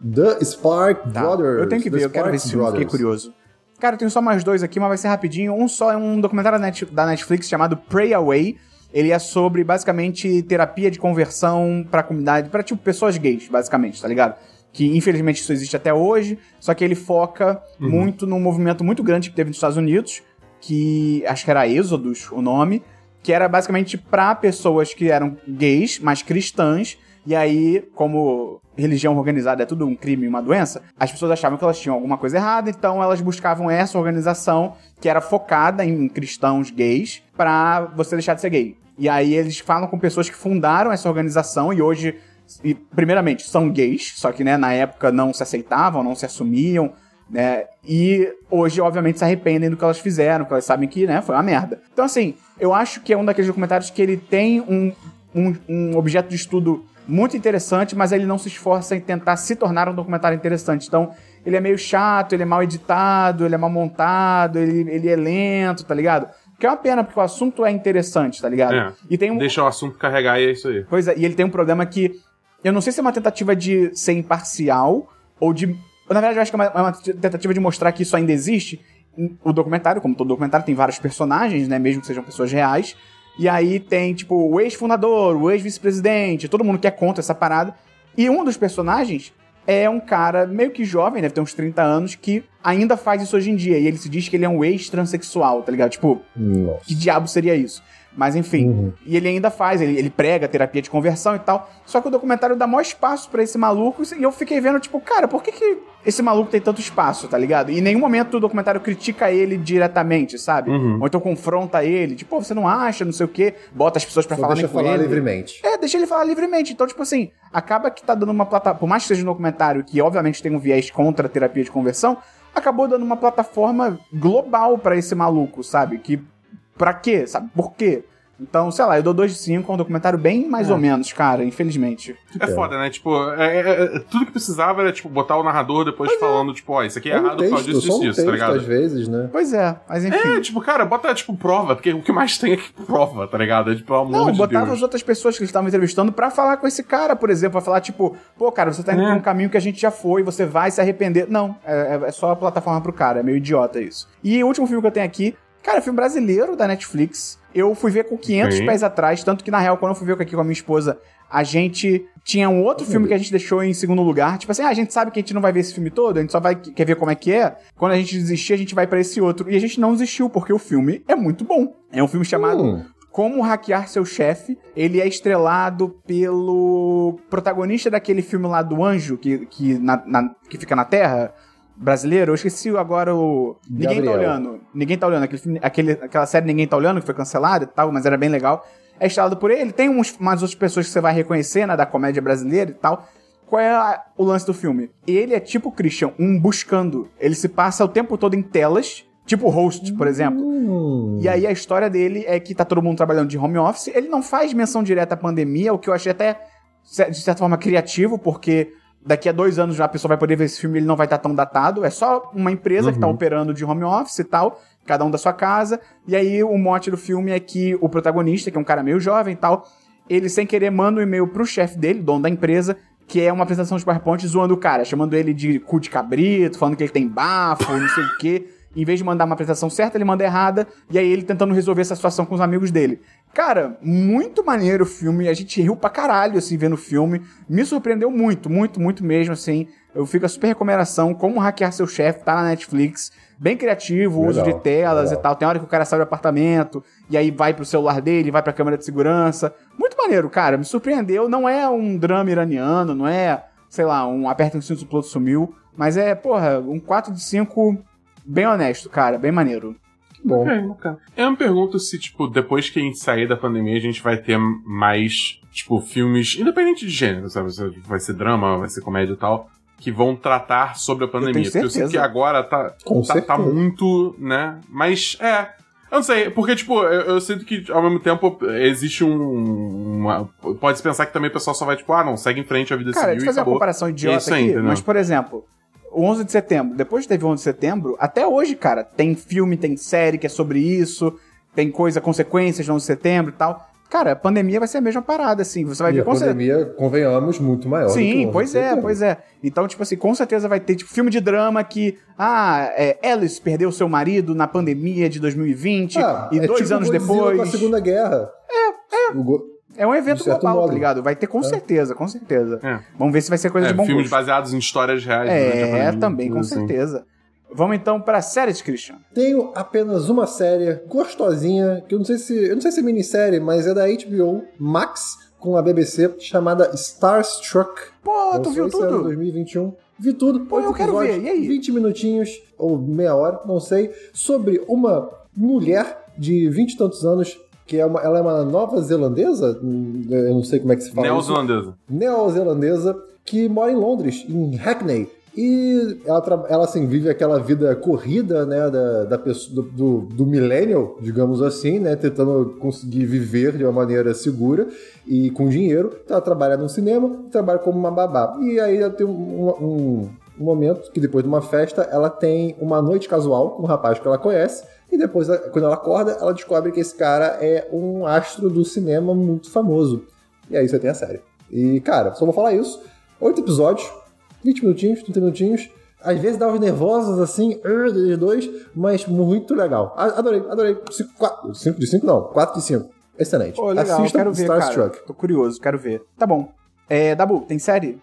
The Spark Tá. Brothers. Eu tenho que ver, The eu quero ver esse filme, fiquei curioso. Cara, eu tenho só mais dois aqui, mas vai ser rapidinho. Um só é um documentário da Netflix chamado Pray Away. Ele é sobre, basicamente, terapia de conversão pra comunidade, pra, tipo, pessoas gays, basicamente, tá ligado? Que, infelizmente, isso existe até hoje, só que ele foca muito num movimento muito grande que teve nos Estados Unidos, que acho que era Êxodos o nome, que era basicamente pra pessoas que eram gays, mas cristãs, e aí, como religião organizada é tudo um crime e uma doença, as pessoas achavam que elas tinham alguma coisa errada, então elas buscavam essa organização que era focada em cristãos gays pra você deixar de ser gay. E aí eles falam com pessoas que fundaram essa organização e hoje, e, primeiramente, são gays, só que né, na época não se aceitavam, não se assumiam, né? E hoje, obviamente, se arrependem do que elas fizeram, porque elas sabem que, né, foi uma merda. Então, assim, eu acho que é um daqueles documentários que ele tem um, um, um objeto de estudo muito interessante, mas ele não se esforça em tentar se tornar um documentário interessante. Então, ele é meio chato, ele é mal editado, ele é mal montado, ele, ele é lento, tá ligado? Que é uma pena, porque o assunto é interessante, tá ligado? É. E tem um, Deixa o assunto carregar e é isso aí. Pois é, e ele tem um problema que. Eu não sei se é uma tentativa de ser imparcial ou de. Na verdade, eu acho que é uma, é uma tentativa de mostrar que isso ainda existe. O documentário, como todo documentário, tem vários personagens, né? Mesmo que sejam pessoas reais. E aí tem, tipo, o ex-fundador, o ex-vice-presidente, todo mundo que é contra essa parada. E um dos personagens é um cara meio que jovem, deve ter uns 30 anos, que ainda faz isso hoje em dia. E ele se diz que ele é um ex-transexual, tá ligado? Tipo, Nossa. que diabo seria isso? Mas enfim, Uhum. e ele ainda faz, ele, ele prega terapia de conversão e tal. Só que o documentário dá maior espaço pra esse maluco e eu fiquei vendo, tipo, cara, por que, que esse maluco tem tanto espaço, tá ligado? E em nenhum momento o documentário critica ele diretamente, sabe? Uhum. Ou então confronta ele, tipo, pô, você não acha, não sei o quê, bota as pessoas pra Só falarem deixa com falar ele. livremente. É, deixa ele falar livremente. Então, tipo assim, acaba que tá dando uma plataforma. Por mais que seja um documentário que, obviamente, tem um viés contra a terapia de conversão, acabou dando uma plataforma global pra esse maluco, sabe? Que. Pra quê? Sabe? Por quê? Então, sei lá, eu dou 2 de 5, é um documentário bem mais ou menos, cara, infelizmente. É foda, né? Tipo, é- é- é- tudo que precisava era, tipo, botar o narrador depois falando, tipo, ó, isso aqui é, É um errado por causa texto, disso, disso, um disso, tá texto ligado? às vezes, né? Pois é, mas enfim. É, tipo, cara, bota, tipo, prova, porque o que mais tem é que prova, tá ligado? É, tipo, pelo amor Não, de botava Deus. as outras pessoas que eles estavam entrevistando pra falar com esse cara, por exemplo, pra falar, tipo, pô, cara, você tá indo É. por um caminho que a gente já foi, você vai se arrepender. Não, é, é- é só a plataforma pro cara, é meio idiota isso. E o último filme que eu tenho aqui, cara, é filme brasileiro da Netflix. Eu fui ver com 500 Ok. pés atrás, tanto que na real, quando eu fui ver aqui com a minha esposa, a gente tinha um outro filme que a gente deixou em segundo lugar. Tipo assim, ah, a gente sabe que a gente não vai ver esse filme todo, a gente só vai quer ver como é que é. Quando a gente desistir, a gente vai pra esse outro. E a gente não desistiu, porque o filme é muito bom. É um filme chamado Hum. como Hackear Seu Chefe. Ele é estrelado pelo protagonista daquele filme lá do Anjo, que, que, na- na- que fica na Terra, brasileiro. Eu esqueci agora o. Ninguém tá Gabriel. olhando. Ninguém tá olhando. Aquele filme, aquele, aquela série Ninguém tá olhando, que foi cancelada e tal, mas era bem legal. É estrelado por ele. Tem uns, umas outras pessoas que você vai reconhecer, né, da comédia brasileira e tal. Qual é a- o lance do filme? Ele é tipo Christian, um buscando. Ele se passa o tempo todo em telas, tipo host, por exemplo. Hum. E aí a história dele é que tá todo mundo trabalhando de home office. Ele não faz menção direta à pandemia, o que eu achei até, de certa forma, criativo, porque daqui a dois anos já a pessoa vai poder ver esse filme ele não vai estar tão datado. É só uma empresa que tá operando de home office e tal, cada um da sua casa. E aí o mote do filme é que o protagonista, que é um cara meio jovem e tal, ele sem querer manda um e-mail pro chefe dele, dono da empresa, que é uma apresentação de PowerPoint zoando o cara, chamando ele de cu de cabrito, falando que ele tem bafo, não sei o quê. Em vez de mandar uma apresentação certa, ele manda errada, e aí ele tentando resolver essa situação com os amigos dele. Cara, muito maneiro o filme, a gente riu pra caralho, assim, vendo o filme. Me surpreendeu muito, muito, muito mesmo, assim. Eu fico a super recomendação, Como Hackear Seu Chefe, tá na Netflix. Bem criativo, o uso Legal, de telas legal. e tal. Tem hora que o cara sai do apartamento, e aí vai pro celular dele, vai pra câmera de segurança. Muito maneiro, cara, me surpreendeu. Não é um drama iraniano, não é, sei lá, um aperta o cinto, o piloto sumiu. Mas é, porra, um 4 de 5 bem honesto, cara, bem maneiro. Bom. É, bacana. Eu me pergunto se, tipo, depois que a gente sair da pandemia, a gente vai ter mais, tipo, filmes, independente de gênero, sabe? Vai ser drama, vai ser comédia e tal, que vão tratar sobre a pandemia. tenho Porque eu sei que agora tá, tá, tá muito, né? Mas, é. Eu não sei, porque, tipo, eu, eu sinto que, ao mesmo tempo, existe um. Uma, pode se pensar que também o pessoal só vai, tipo, ah, não, segue em frente, a vida Cara, seguiu deixa eu e fazer uma acabou. comparação idiota Isso aqui, entendeu? mas, por exemplo, 11 de setembro, depois que teve o 11 de setembro, até hoje, cara, tem filme, tem série que é sobre isso, tem coisa, consequências do 11 de setembro e tal. Cara, a pandemia vai ser a mesma parada, assim. Você vai E ver a com certeza. pandemia, convenhamos, muito maior. o Sim, 11 pois de é, pois é. Então, tipo assim, com certeza vai ter tipo, filme de drama que. Ah, é, Alice perdeu seu marido na pandemia de 2020 Ah, e é dois tipo anos Godzilla depois. com a Segunda Guerra. É, é. É um evento global, modo. tá ligado? Vai ter com certeza, com certeza. É. Vamos ver se vai ser coisa É, de bom filmes gosto. baseados em histórias reais. a É, também, com assim. certeza. Vamos então pra séries, Christian. Tenho apenas uma série gostosinha, que eu não sei se. Eu não sei se é minissérie, mas é da HBO Max com a BBC, chamada Starstruck. Pô, tu Lançou viu tudo? 2021. Vi tudo. Pô, eu quero ver, e aí? 20 minutinhos, ou meia hora, não sei, sobre uma mulher de 20 e tantos anos, que é uma, ela é uma nova zelandesa, eu não sei como é que se fala. Neozelandesa. neozelandesa que mora em Londres, em Hackney. E ela, ela assim, vive aquela vida corrida, né, da, da pessoa, do, do, do millennial, digamos assim, né, tentando conseguir viver de uma maneira segura e com dinheiro. Então ela trabalha no cinema e trabalha como uma babá. E aí ela tem um, um, um momento que depois de uma festa ela tem uma noite casual com um rapaz que ela conhece. E depois, quando ela acorda, ela descobre que esse cara é um astro do cinema muito famoso. E aí você tem a série. E, cara, só vou falar isso. Oito episódios, 20 minutinhos, 30 minutinhos. Às vezes dá uns nervosos assim, de dois, mas muito legal. Adorei, adorei. 5 de 5 não, 4 de 5. Excelente. Pô, legal, Assistam quero ver, Starstruck. cara. Tô curioso, quero ver. Tá bom. É, Dabu, tem série?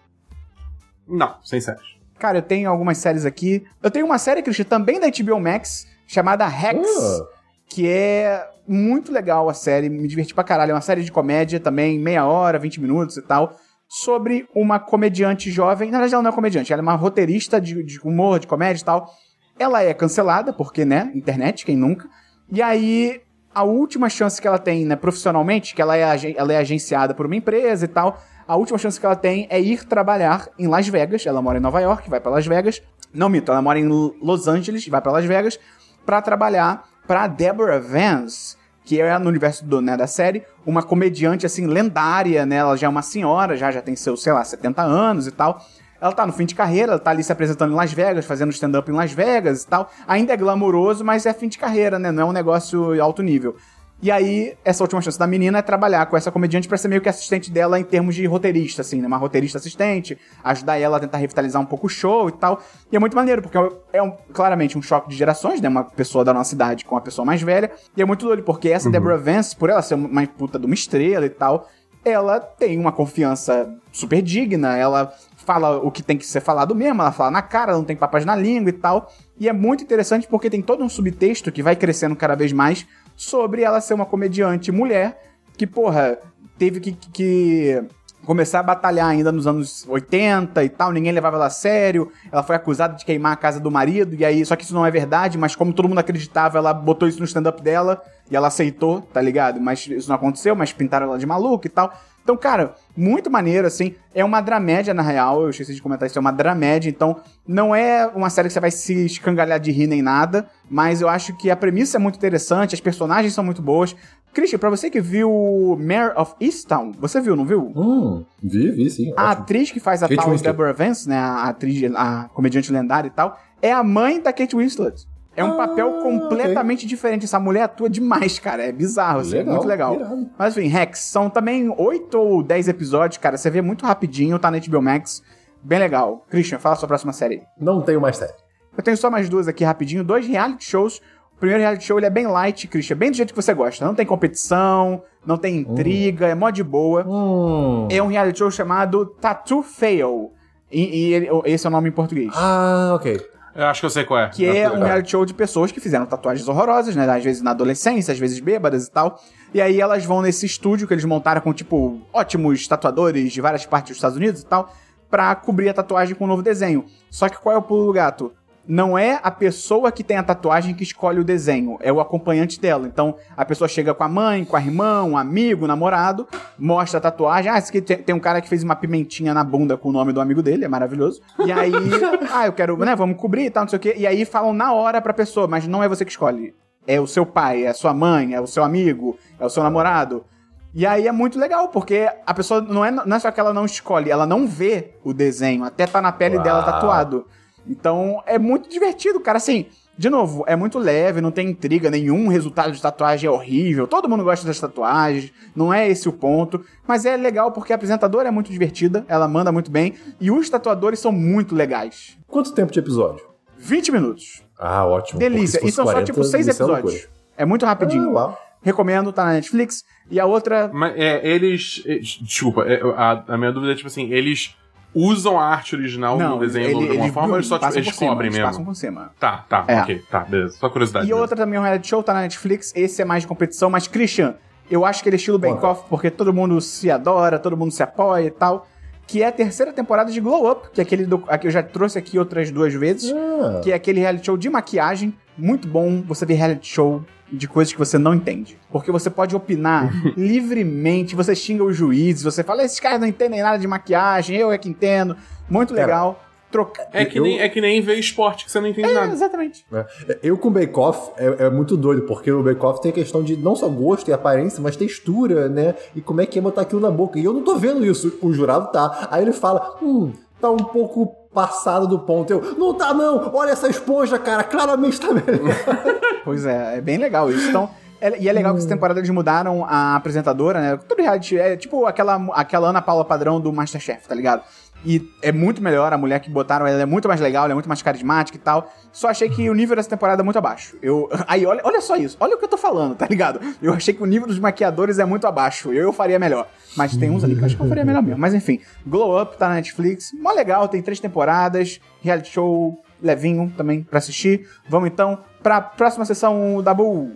Não, sem séries. Cara, eu tenho algumas séries aqui. Eu tenho uma série, Christian, também da HBO Max, chamada Rex. Ah. que é muito legal a série, me diverti pra caralho. É uma série de comédia também, meia hora, 20 minutos e tal, sobre uma comediante jovem. Na verdade, ela não é comediante, ela é uma roteirista de, de humor, de comédia e tal. Ela é cancelada, porque, né, internet, quem nunca. E aí, a última chance que ela tem, né, profissionalmente, que ela é, ela é agenciada por uma empresa e tal, a última chance que ela tem é ir trabalhar em Las Vegas. Ela mora em Nova York, vai pra Las Vegas. Não, mito, ela mora em Los Angeles, vai pra Las Vegas pra trabalhar pra Deborah Vance, que é no universo do, né, da série, uma comediante assim lendária, né? Ela já é uma senhora, já já tem seus, sei lá, 70 anos e tal. Ela tá no fim de carreira, ela tá ali se apresentando em Las Vegas, fazendo stand-up em Las Vegas e tal. Ainda é glamouroso, mas é fim de carreira, né? Não é um negócio alto nível. E aí, essa última chance da menina é trabalhar com essa comediante pra ser meio que assistente dela em termos de roteirista, assim, né? Uma roteirista assistente, ajudar ela a tentar revitalizar um pouco o show e tal. E é muito maneiro, porque é um- claramente um choque de gerações, né? Uma pessoa da nossa idade com uma pessoa mais velha. E é muito doido, porque essa Deborah Vance, por ela ser uma puta de uma estrela e tal, ela tem uma confiança super digna, ela fala o que tem que ser falado mesmo, ela fala na cara, ela não tem papas na língua e tal. E é muito interessante porque tem todo um subtexto que vai crescendo cada vez mais sobre ela ser uma comediante mulher que, porra, teve que, que começar a batalhar ainda nos anos 80 e tal, ninguém levava ela a sério. Ela foi acusada de queimar a casa do marido, e aí, só que isso não é verdade, mas como todo mundo acreditava, ela botou isso no stand-up dela e ela aceitou, tá ligado? Mas isso não aconteceu, mas pintaram ela de maluca e tal. Então, cara, muito maneiro, assim. É uma dramédia, na real. Eu esqueci de comentar isso. É uma dramédia, então não é uma série que você vai se escangalhar de rir nem nada. Mas eu acho que a premissa é muito interessante, as personagens são muito boas. Christian, pra você que viu Mare of Easttown, você viu, não viu? Hum, vi, vi, sim. A ótimo. atriz que faz a Kate tal Winslet. Deborah Vance, né? A atriz, a comediante lendária e tal, é a mãe da Kate Winslet. É um Ah, papel completamente diferente. Essa mulher atua demais, cara. É bizarro, assim, é muito legal. irado. Mas enfim, Rex, são também 8 ou 10 episódios, cara. Você vê muito rapidinho, tá na HBO Max. Bem legal. Christian, fala a sua próxima série. Não tenho mais série. Eu tenho só mais duas aqui rapidinho, dois reality shows. O primeiro reality show ele é bem light, Christian, bem do jeito que você gosta. Não tem competição, não tem intriga, é mó de boa. Hum. É um reality show chamado Tattoo Fail. E, e ele- esse é o nome em português. Ah, ok. Eu acho que eu sei qual é. Que Eu é um reality show de pessoas que fizeram tatuagens horrorosas, né? Às vezes na adolescência, às vezes bêbadas e tal. E aí elas vão nesse estúdio que eles montaram com, tipo, ótimos tatuadores de várias partes dos Estados Unidos e tal, pra cobrir a tatuagem com um novo desenho. Só que qual é o pulo do gato? Não é a pessoa que tem a tatuagem que escolhe o desenho, é o acompanhante dela. Então, a pessoa chega com a mãe, com a irmã, um amigo, um namorado, mostra a tatuagem. Ah, esse aqui tem, tem um cara que fez uma pimentinha na bunda com o nome do amigo dele, é maravilhoso. E aí, ah, eu quero, né, vamos cobrir e tal, não sei o quê. E aí falam na hora pra pessoa, mas não é você que escolhe. É o seu pai, é a sua mãe, é o seu amigo, é o seu namorado. E aí é muito legal, porque a pessoa não é, não é só que ela não escolhe, ela não vê o desenho, até tá na pele Uau. dela tatuado. Então é muito divertido, cara. Assim, de novo, é muito leve, não tem intriga nenhum, o resultado de tatuagem é horrível, todo mundo gosta das tatuagens, não é esse o ponto. Mas é legal porque a apresentadora é muito divertida, ela manda muito bem, e os tatuadores são muito legais. Quanto tempo de episódio? 20 minutos. Ah, ótimo. Delícia. E são só tipo 40, 6 isso é episódios. É muito rapidinho. Ah. Recomendo, tá na Netflix. E a outra. Mas é, eles. é, desculpa, é, a, a minha dúvida é tipo assim: eles usam a arte original no desenho de alguma forma ou eles só tipo, eles cobrem eles mesmo? passam por cima. Tá, tá, É. ok, tá, beleza. Só curiosidade. E mesmo. outra também é um reality show, tá na Netflix. Esse é mais de competição, mas Christian, eu acho que ele é estilo Bake. Off, porque todo mundo se adora, todo mundo se apoia e tal. Que é a terceira temporada de Glow Up, que é aquele do, que eu já trouxe aqui outras duas vezes. Ah, Que é aquele reality show de maquiagem. Muito bom você ver reality show de coisas que você não entende. Porque você pode opinar livremente, você xinga os juízes, você fala, esses caras não entendem nada de maquiagem, eu é que entendo. Muito Cara, legal. Troca... É que, Eu- nem, é que nem ver esporte que você não entende É, nada. exatamente. né? Eu com Bake Off é, é muito doido, porque no Bake Off tem questão de não só gosto e aparência, mas textura, né? E como é que é botar aquilo na boca. E eu não tô vendo isso, o jurado tá. Aí ele fala, hum, tá um pouco passado do ponto. Eu, não tá não, olha essa esponja, cara, claramente tá melhor. Pois é, é bem legal isso. Então, é- e é legal que essa temporada eles mudaram a apresentadora, né? Todo reality é tipo aquela, aquela Ana Paula padrão do Masterchef, tá ligado? E é muito melhor, a mulher que botaram, ela é muito mais legal, ela é muito mais carismática e tal. Só achei que o nível dessa temporada é muito abaixo. Eu, aí, olha, olha só isso, olha o que eu tô falando, tá ligado? Eu achei que o nível dos maquiadores é muito abaixo. Eu, eu faria melhor. Mas tem uns ali que eu acho que eu faria melhor mesmo. Mas enfim, Glow Up tá na Netflix. Mó legal, tem três temporadas. Reality show levinho também pra assistir. Vamos então pra próxima sessão da Bull.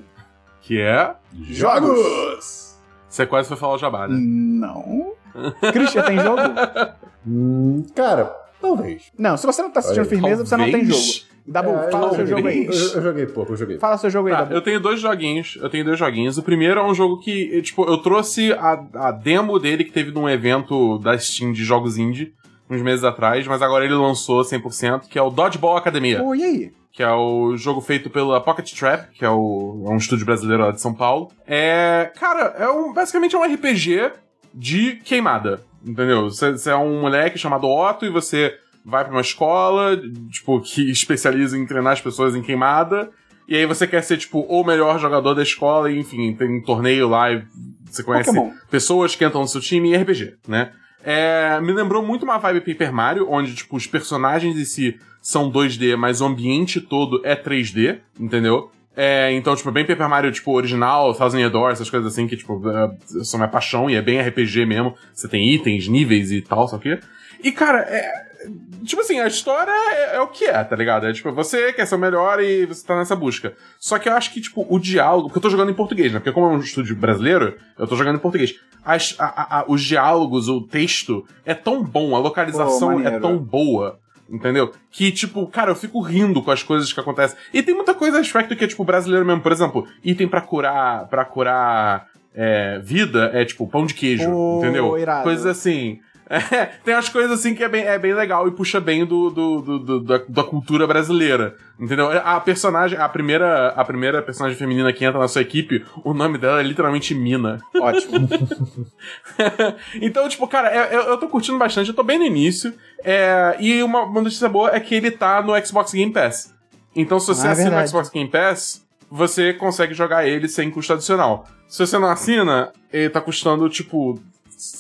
Que é. Jogos! Você quase foi falar o jabá, né? Não. Christian, tem jogo? hum, cara, talvez. Não, se você não tá assistindo Olha, firmeza, você não tem jogo. Dabu, É, fala eu seu jogo aí. Eu, eu joguei pouco, eu joguei. Fala seu jogo aí, Tá, Dabu. eu tenho dois joguinhos. Eu tenho dois joguinhos. O primeiro é um jogo que, tipo, eu trouxe a, a demo dele que teve num evento da Steam de jogos indie uns meses atrás, mas agora ele lançou 100%, que é o Dodgeball Academia. Pô, e aí? que é o jogo feito pela Pocket Trap, que é, o, é um estúdio brasileiro lá de São Paulo. É. Cara, é um, basicamente é um RPG de queimada. Entendeu? Você, você é um moleque chamado Otto e você vai pra uma escola, tipo, que especializa em treinar as pessoas em queimada. E aí você quer ser, tipo, o melhor jogador da escola, e enfim, tem um torneio lá e você conhece Pokémon. pessoas que entram no seu time e RPG, né? É, me lembrou muito uma vibe Paper Mario, onde, tipo, os personagens em si são 2D, mas o ambiente todo é 3D, entendeu? É, então, tipo, bem Paper Mario, tipo, original, Thousand Year Door, essas coisas assim, que, tipo, é, são minha paixão e é bem RPG mesmo. Você tem itens, níveis e tal, só que. E, cara, é. Tipo assim, a história é, é o que é, tá ligado? É tipo, você quer ser o melhor e você tá nessa busca. Só que eu acho que, tipo, o diálogo. Porque eu tô jogando em português, né? Porque como é um estúdio brasileiro, eu tô jogando em português. As, a- a- os diálogos, o texto é tão bom, a localização Pô, é tão boa. Entendeu? Que, tipo, cara, eu fico rindo com as coisas que acontecem. E tem muita coisa a respeito que é, tipo, brasileiro mesmo. Por exemplo, item pra curar. para curar é, vida é, tipo, pão de queijo. Pô, entendeu? irado. Coisas assim. É, tem umas coisas assim que é bem, é bem legal e puxa bem do, do, do- do- da, da cultura brasileira. Entendeu? A personagem, a primeira, a primeira personagem feminina que entra na sua equipe, o nome dela é literalmente Mina. Ótimo. então, tipo, cara, eu, eu tô curtindo bastante, eu tô bem no início. É, e uma, uma notícia boa é que ele tá no Xbox Game Pass. Então, se você Ah, é assina o. Xbox Game Pass, você consegue jogar ele sem custo adicional. Se você não assina, ele tá custando, tipo,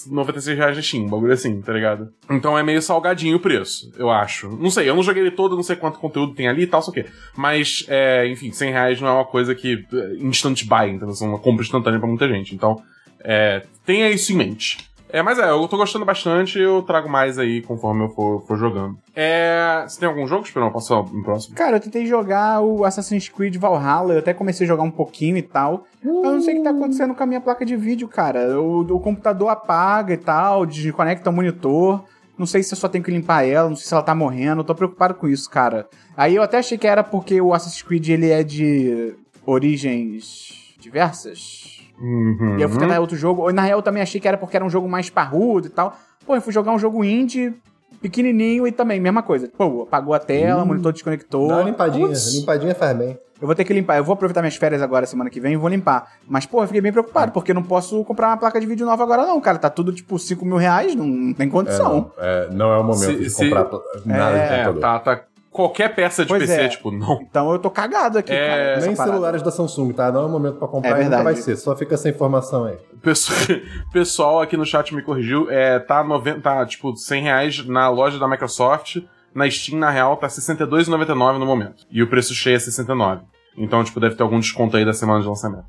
96 reais na Steam, um bagulho assim, tá ligado? Então é meio salgadinho o preço, eu acho. Não sei, eu não joguei ele todo, não sei quanto conteúdo tem ali e tal, só que. Mas, é, enfim, 100 reais não é uma coisa que. é, Instant buy, então é uma compra instantânea pra muita gente. Então, é, tenha isso em mente. É, mas é, eu tô gostando bastante eu trago mais aí conforme eu for, for jogando. É. Você tem algum jogo, Esperão? Posso ir pro próximo? Cara, eu tentei jogar o Assassin's Creed Valhalla, eu até comecei a jogar um pouquinho e tal. Eu não sei o que tá acontecendo com a minha placa de vídeo, cara. O, o computador apaga e tal, desconecta o monitor. Não sei se eu só tenho que limpar ela, não sei se ela tá morrendo. Eu tô preocupado com isso, cara. Aí eu até achei que era porque o Assassin's Creed ele é de origens diversas. Uhum. E eu fui tentar outro jogo. Ou, Na real, eu também achei que era porque era um jogo mais parrudo e tal. Pô, eu fui jogar um jogo indie, pequenininho e também, mesma coisa. Pô, apagou a tela, o monitor desconectou. Dá uma limpadinha. Putz, Limpadinha faz bem. eu vou ter que limpar. Eu vou aproveitar minhas férias agora, semana que vem, e vou limpar. Mas, pô, eu fiquei bem preocupado, porque eu não posso comprar uma placa de vídeo nova agora, não, cara. Tá tudo, tipo, 5 mil reais, não tem É, condição. não, é, não é o momento Se- de se- comprar pla- nada de É, computador. tá, tá. Qualquer peça de Pois PC, é. tipo, não. Então eu tô cagado aqui, É, cara. Nem parada. celulares da Samsung, tá? Não é o momento pra comprar É e nunca verdade. vai ser. Só fica essa informação aí. Pessoal, pessoal aqui no chat me corrigiu. É, tá, 90, tá tipo 100 reais na loja da Microsoft. Na Steam, na real, tá R$ 62,99 no momento. E o preço cheio é 69. Então, tipo, deve ter algum desconto aí da semana de lançamento.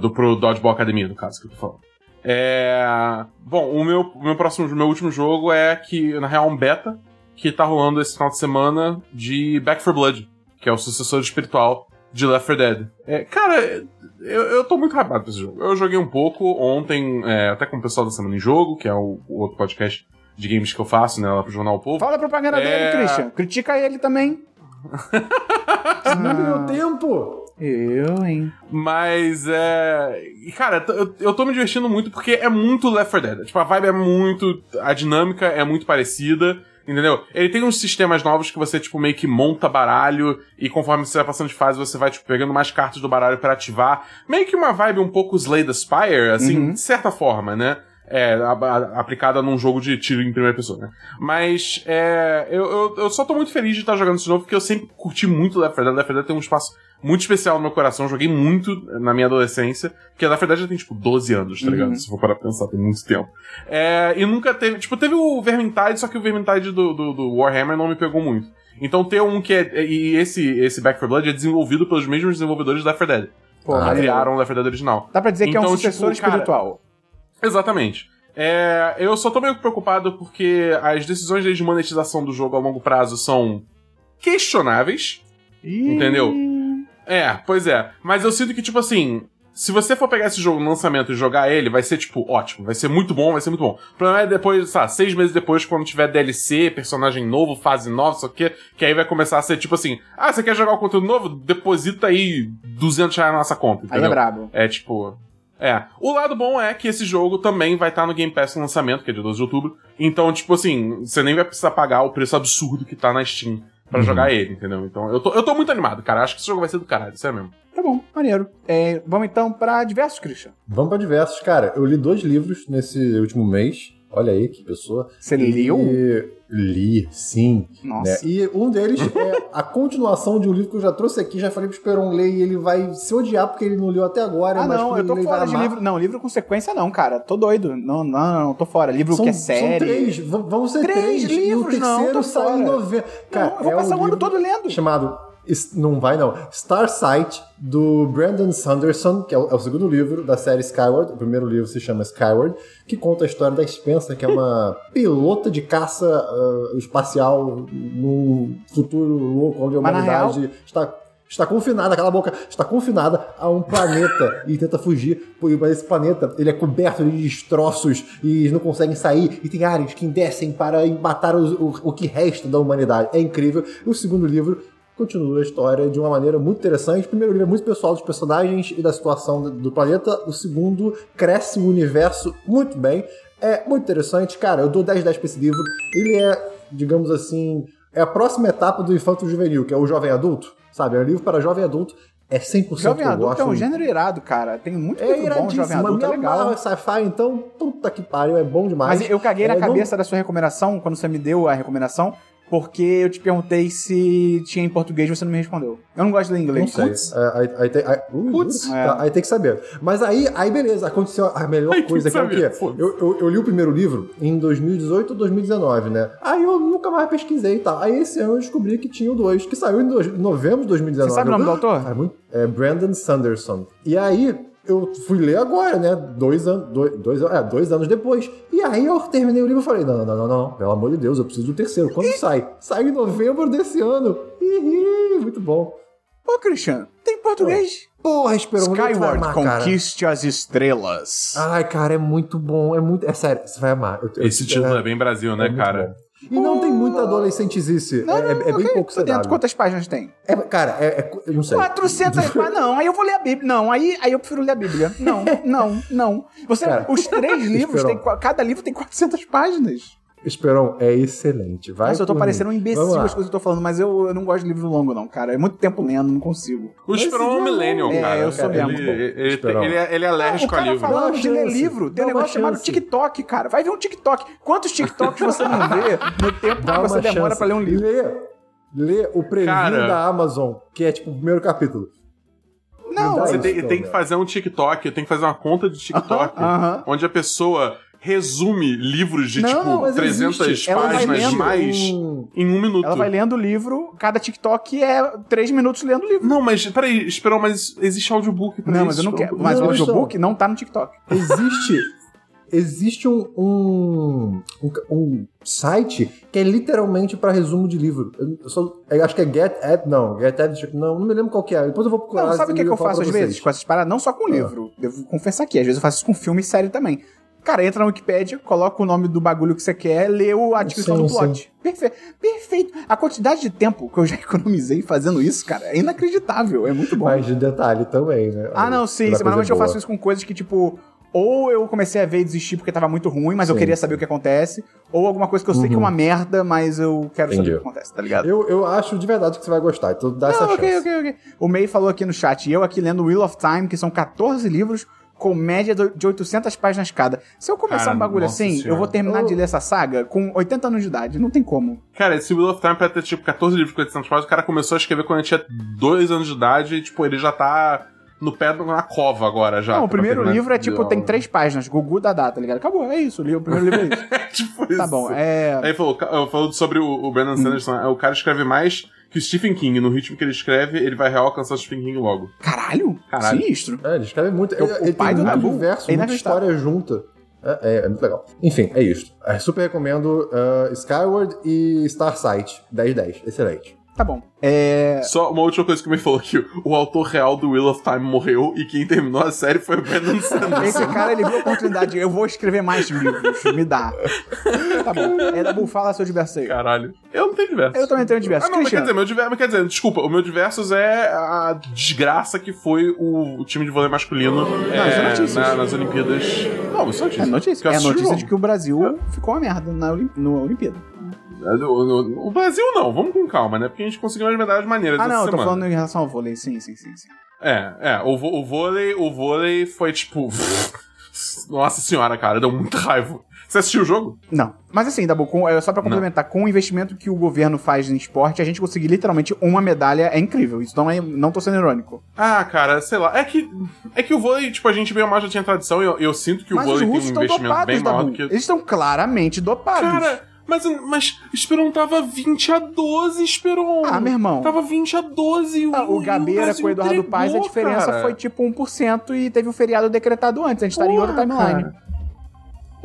Do pro Dodgeball Academia, no caso, que eu tô falando. É... Bom, o meu, o meu próximo, o meu último jogo é que, na real, um beta que tá rolando esse final de semana de Back 4 Blood, que é o sucessor espiritual de Left 4 Dead. É, cara, eu, eu tô muito hypado pra esse jogo. Eu joguei um pouco ontem, é, até com o pessoal da Semana em Jogo, que é o, o outro podcast de games que eu faço, né, lá pro Jornal o Povo. Fala a propaganda É. dele, Christian. Critica ele também. Não me deu tempo! Eu, hein? Mas é. Cara, eu, eu tô me divertindo muito porque é muito Left 4 Dead. Tipo, a vibe é muito. A dinâmica é muito parecida. Entendeu? Ele tem uns sistemas novos que você, tipo, meio que monta baralho e conforme você vai passando de fase, você vai, tipo, pegando mais cartas do baralho pra ativar. Meio que uma vibe um pouco Slay the Spire, assim, Uhum. de certa forma, né? É, a- a- aplicada num jogo de tiro em primeira pessoa, né? Mas, é, eu, eu, eu só tô muito feliz de estar jogando esse jogo, porque eu sempre curti muito Left 4 Dead. Left 4 Dead tem um espaço muito especial no meu coração. Joguei muito na minha adolescência, porque 4 Dead já tem, tipo, 12 anos, tá ligado? Uhum. Se for para pensar, tem muito tempo. É, e nunca teve. Tipo, teve o Vermintide, só que o Vermintide do, do, do Warhammer não me pegou muito. Então ter um que é. E esse, esse Back 4 Blood é desenvolvido pelos mesmos desenvolvedores da Left 4 Dead. Pô, Ah, criaram o Left 4 Dead original. Dá pra dizer que é um Então, sucessor tipo, cara, espiritual. Exatamente. É, eu só tô meio preocupado porque as decisões de monetização do jogo a longo prazo são questionáveis. Entendeu? É, pois é. Mas eu sinto que, tipo assim, se você for pegar esse jogo no lançamento e jogar ele, vai ser, tipo, ótimo. Vai ser muito bom, vai ser muito bom. O problema é depois, sabe, seis meses depois, quando tiver DLC, personagem novo, fase nova, só que, que aí vai começar a ser, tipo assim, ah, você quer jogar o conteúdo novo? Deposita aí 200 reais na nossa conta, Aí entendeu? é brabo. É tipo. É. O lado bom é que esse jogo também vai estar no Game Pass no lançamento, que é dia 12 de outubro. Então, tipo assim, você nem vai precisar pagar o preço absurdo que tá na Steam pra Uhum. jogar ele, entendeu? Então, eu tô, eu tô muito animado, cara. Acho que esse jogo vai ser do caralho, sério mesmo. Tá bom, maneiro. É, vamos então pra diversos, Christian. Vamos pra diversos. Cara, eu li dois livros nesse último mês. Olha aí que pessoa. Você leu? Li, sim. Nossa. né? E um deles é a continuação de um livro que eu já trouxe aqui, já falei pro Esperon ler e ele vai se odiar porque ele não leu até agora. Ah, não, eu tô fora de livro. Não, livro com sequência não, cara. Tô doido. Não, não, não, tô fora. Livro São, que é são série. três, v- vão ser Três três. e o livros, não, terceiro tô sai fora. em novembro. Cara, Não, eu vou é passar um o ano todo lendo. Chamado. Não vai não. Starsight, do Brandon Sanderson, que é o, é o segundo livro da série Skyward. O primeiro livro se chama Skyward, que conta a história da Spencer, que é uma pilota de caça ah, espacial num futuro louco onde a humanidade está. Está confinada, cala a boca, está confinada a um planeta e tenta fugir, mas esse planeta ele é coberto de destroços e eles não conseguem sair e tem áreas que descem para matar os- o, o que resta da humanidade. É incrível. E o segundo livro continua a história de uma maneira muito interessante. O primeiro livro é muito pessoal dos personagens e da situação do- planeta. O segundo cresce o universo muito bem. É muito interessante. Cara, eu dou 10 10 pra esse livro. Ele é, digamos assim, é a próxima etapa do infanto juvenil, que é o jovem adulto. Sabe? É um livro para jovem adulto. É 100% Jovem que eu adulto gosto. é um gênero irado, cara. Tem muito É livro bom. Jovem Adulto é legal. amarra sci-fi, então, puta que pariu, é bom demais. Mas eu caguei na É, não- cabeça da sua recomendação, quando você me deu a recomendação, porque eu te perguntei se tinha em português e você não me respondeu. Eu não gosto de ler Não inglês. sei. Putz. É, aí, tem, É. tá, aí tem que saber. Mas aí, aí beleza, aconteceu a melhor coisa que é o quê? Eu, eu, eu li o primeiro livro em 2018 ou 2019, né? Aí eu nunca mais pesquisei e tal. Aí esse ano eu descobri que tinha o dois, que saiu em dois- novembro de 2019. Você sabe o nome do Eu- autor? É, muito, é Brandon Sanderson. E aí, eu fui ler agora, né? Dois, an dois, dois, é, dois anos depois. E aí eu terminei o livro e falei: não, não, não, não, não, pelo amor de Deus, eu preciso do terceiro. Quando sai? Sai em novembro desse ano. Ih, muito bom. Ô, Christian, tem português. Porra, é tu vai Skyward, amar, cara? Conquiste as Estrelas. Ai, cara, é muito bom. É muito. É sério, você vai amar. Eu- eu- Esse título é bem Brasil, né, muito cara? E não tem muita adolescentizice. Não, é, é- é bem pouco dentro. Quantas páginas tem? É, cara, é, é- eu não sei. 400 páginas. Não, aí eu vou ler a Bíblia. Não, aí, aí eu prefiro ler a Bíblia. Não, não, não. Você, Cara, os três livros, tem, cada livro tem 400 páginas. Esperon é excelente. Vai Nossa, eu tô parecendo um imbecil as coisas que eu tô falando, mas eu, eu não gosto de livro longo, não, cara. É muito tempo lendo, não consigo. O Esperon é um millennial, É, cara. eu sou ele, mesmo. ele, ele, Esperon. ele é, ele é o alérgico a cara livro. falando Dá de ler livro, tem um negócio chamado. TikTok, cara. Vai ver um TikTok. Quantos TikToks você não vê no tempo Dá que você demora chance. pra ler um livro? Lê, lê o preview Cara. da Amazon, que é tipo o primeiro capítulo. Não, Você tem, tem que fazer um TikTok, tem que fazer uma conta de TikTok, aham. onde a pessoa resume livros de, Não, tipo, mas 300 existe. Ela vai páginas lendo mais um- em um minuto. ela vai lendo o livro, cada TikTok é três minutos lendo o livro. Não, mas peraí, Esperon, mas existe audiobook pra Não, isso. mas eu não quero. Mas Não, o audiobook não tá no TikTok. Existe. Existe um, um, um, um site que é literalmente pra resumo de livro. Eu, só, eu acho que é Get Ed, não, Get Ed, não, não me lembro qual que é. Depois eu vou procurar. Não, sabe o que, que eu faço às vocês. vezes com essas paradas? Não só com livro. Devo confessar aqui. Às vezes eu faço isso com filme e série também. Cara, entra na Wikipedia, coloca o nome do bagulho que você quer, lê o- a descrição do plot. Perfeito. Perfeito. A quantidade de tempo que eu já economizei fazendo isso, cara, é inacreditável. É muito bom. Mais de detalhe também, né? Ah, não, sim. Mas normalmente eu faço isso com coisas que, tipo, ou eu comecei a ver e desisti porque tava muito ruim, mas eu Sim. queria saber o que acontece, ou alguma coisa que eu sei que é uma merda, mas eu quero Entendi. saber o que acontece, tá ligado? Eu, eu acho de verdade que você vai gostar, então dá essa Não, chance. ok, ok, ok. O May falou aqui no chat, e eu aqui lendo Wheel of Time, que são 14 livros com média do- de 800 páginas cada. Se eu começar Cara, um bagulho assim, eu senhora. vou terminar Eu- de ler essa saga com 80 anos de idade. Não tem como. Cara, esse Wheel of Time pra ter, tipo, 14 livros com 800 páginas, o cara começou a escrever quando ele tinha 2 anos de idade e, tipo, ele já tá no pé na cova agora, já. não, o primeiro terminar livro é tipo, tem três páginas, Gugu Dadá, tá ligado? Acabou, é isso. O primeiro livro é isso. É tipo isso. tá bom, é... Aí falou, eu falou sobre o, o Brandon Sanderson, é, o cara escreve mais que o Stephen King. No ritmo que ele escreve, ele vai real alcançar o Stephen King logo. Caralho, Caralho. sinistro. É, ele escreve muito. O- Ele, o ele pai tem do muito Nabu universo, é muita história junta. É, é, é muito legal. Enfim, é isso. É, super recomendo uh, Skyward e Starsight. 10-10. Excelente. Tá bom. É... Só uma última coisa que me falou que o, autor real do Wheel of Time morreu e quem terminou a série foi o Brandon Sanderson. Esse cara, ele viu a oportunidade. Eu vou escrever mais livros. Me dá. Tá bom. É, Dabu, fala seu diverso aí. Caralho. Eu não tenho diversos. Eu também tenho diversos. Ah, não, mas quer dizer, meu diver... mas quer dizer, desculpa, o meu diversos é a desgraça que foi o, o time de vôlei masculino Não, é notícias. na- nas Olimpíadas. Não, isso é notícia. É notícia. É notícia de que o Brasil ficou uma merda na Olim... no Olimpíada. O Brasil não, vamos com calma, né? Porque a gente conseguiu umas medalhas maneiras Ah, não, eu tô semana. falando em relação ao vôlei. Sim, sim, sim. sim. É, é, o, o vôlei, o vôlei foi tipo. Nossa senhora, cara, deu muita raiva. Você assistiu o jogo? Não. Mas assim, Dabu, com, é, só pra complementar, com o investimento que o governo faz em esporte, a gente conseguir literalmente uma medalha é incrível. Isso não é. Não tô sendo irônico. Ah, cara, sei lá. É que, é que o vôlei, tipo, a gente veio mais já tinha tradição e eu, eu sinto que Mas o vôlei tem um investimento dopados, bem maior Dabu. do que. Eles estão claramente dopados. Cara, mas, mas Esperon tava 20 a 12, Esperon. Ah, meu irmão. Tava 20 a 12. Ah, o e Gabeira Brasil com o Eduardo entregou, Paz, a diferença cara. foi tipo 1% e teve o feriado decretado antes. A gente estaria em outra timeline. cara.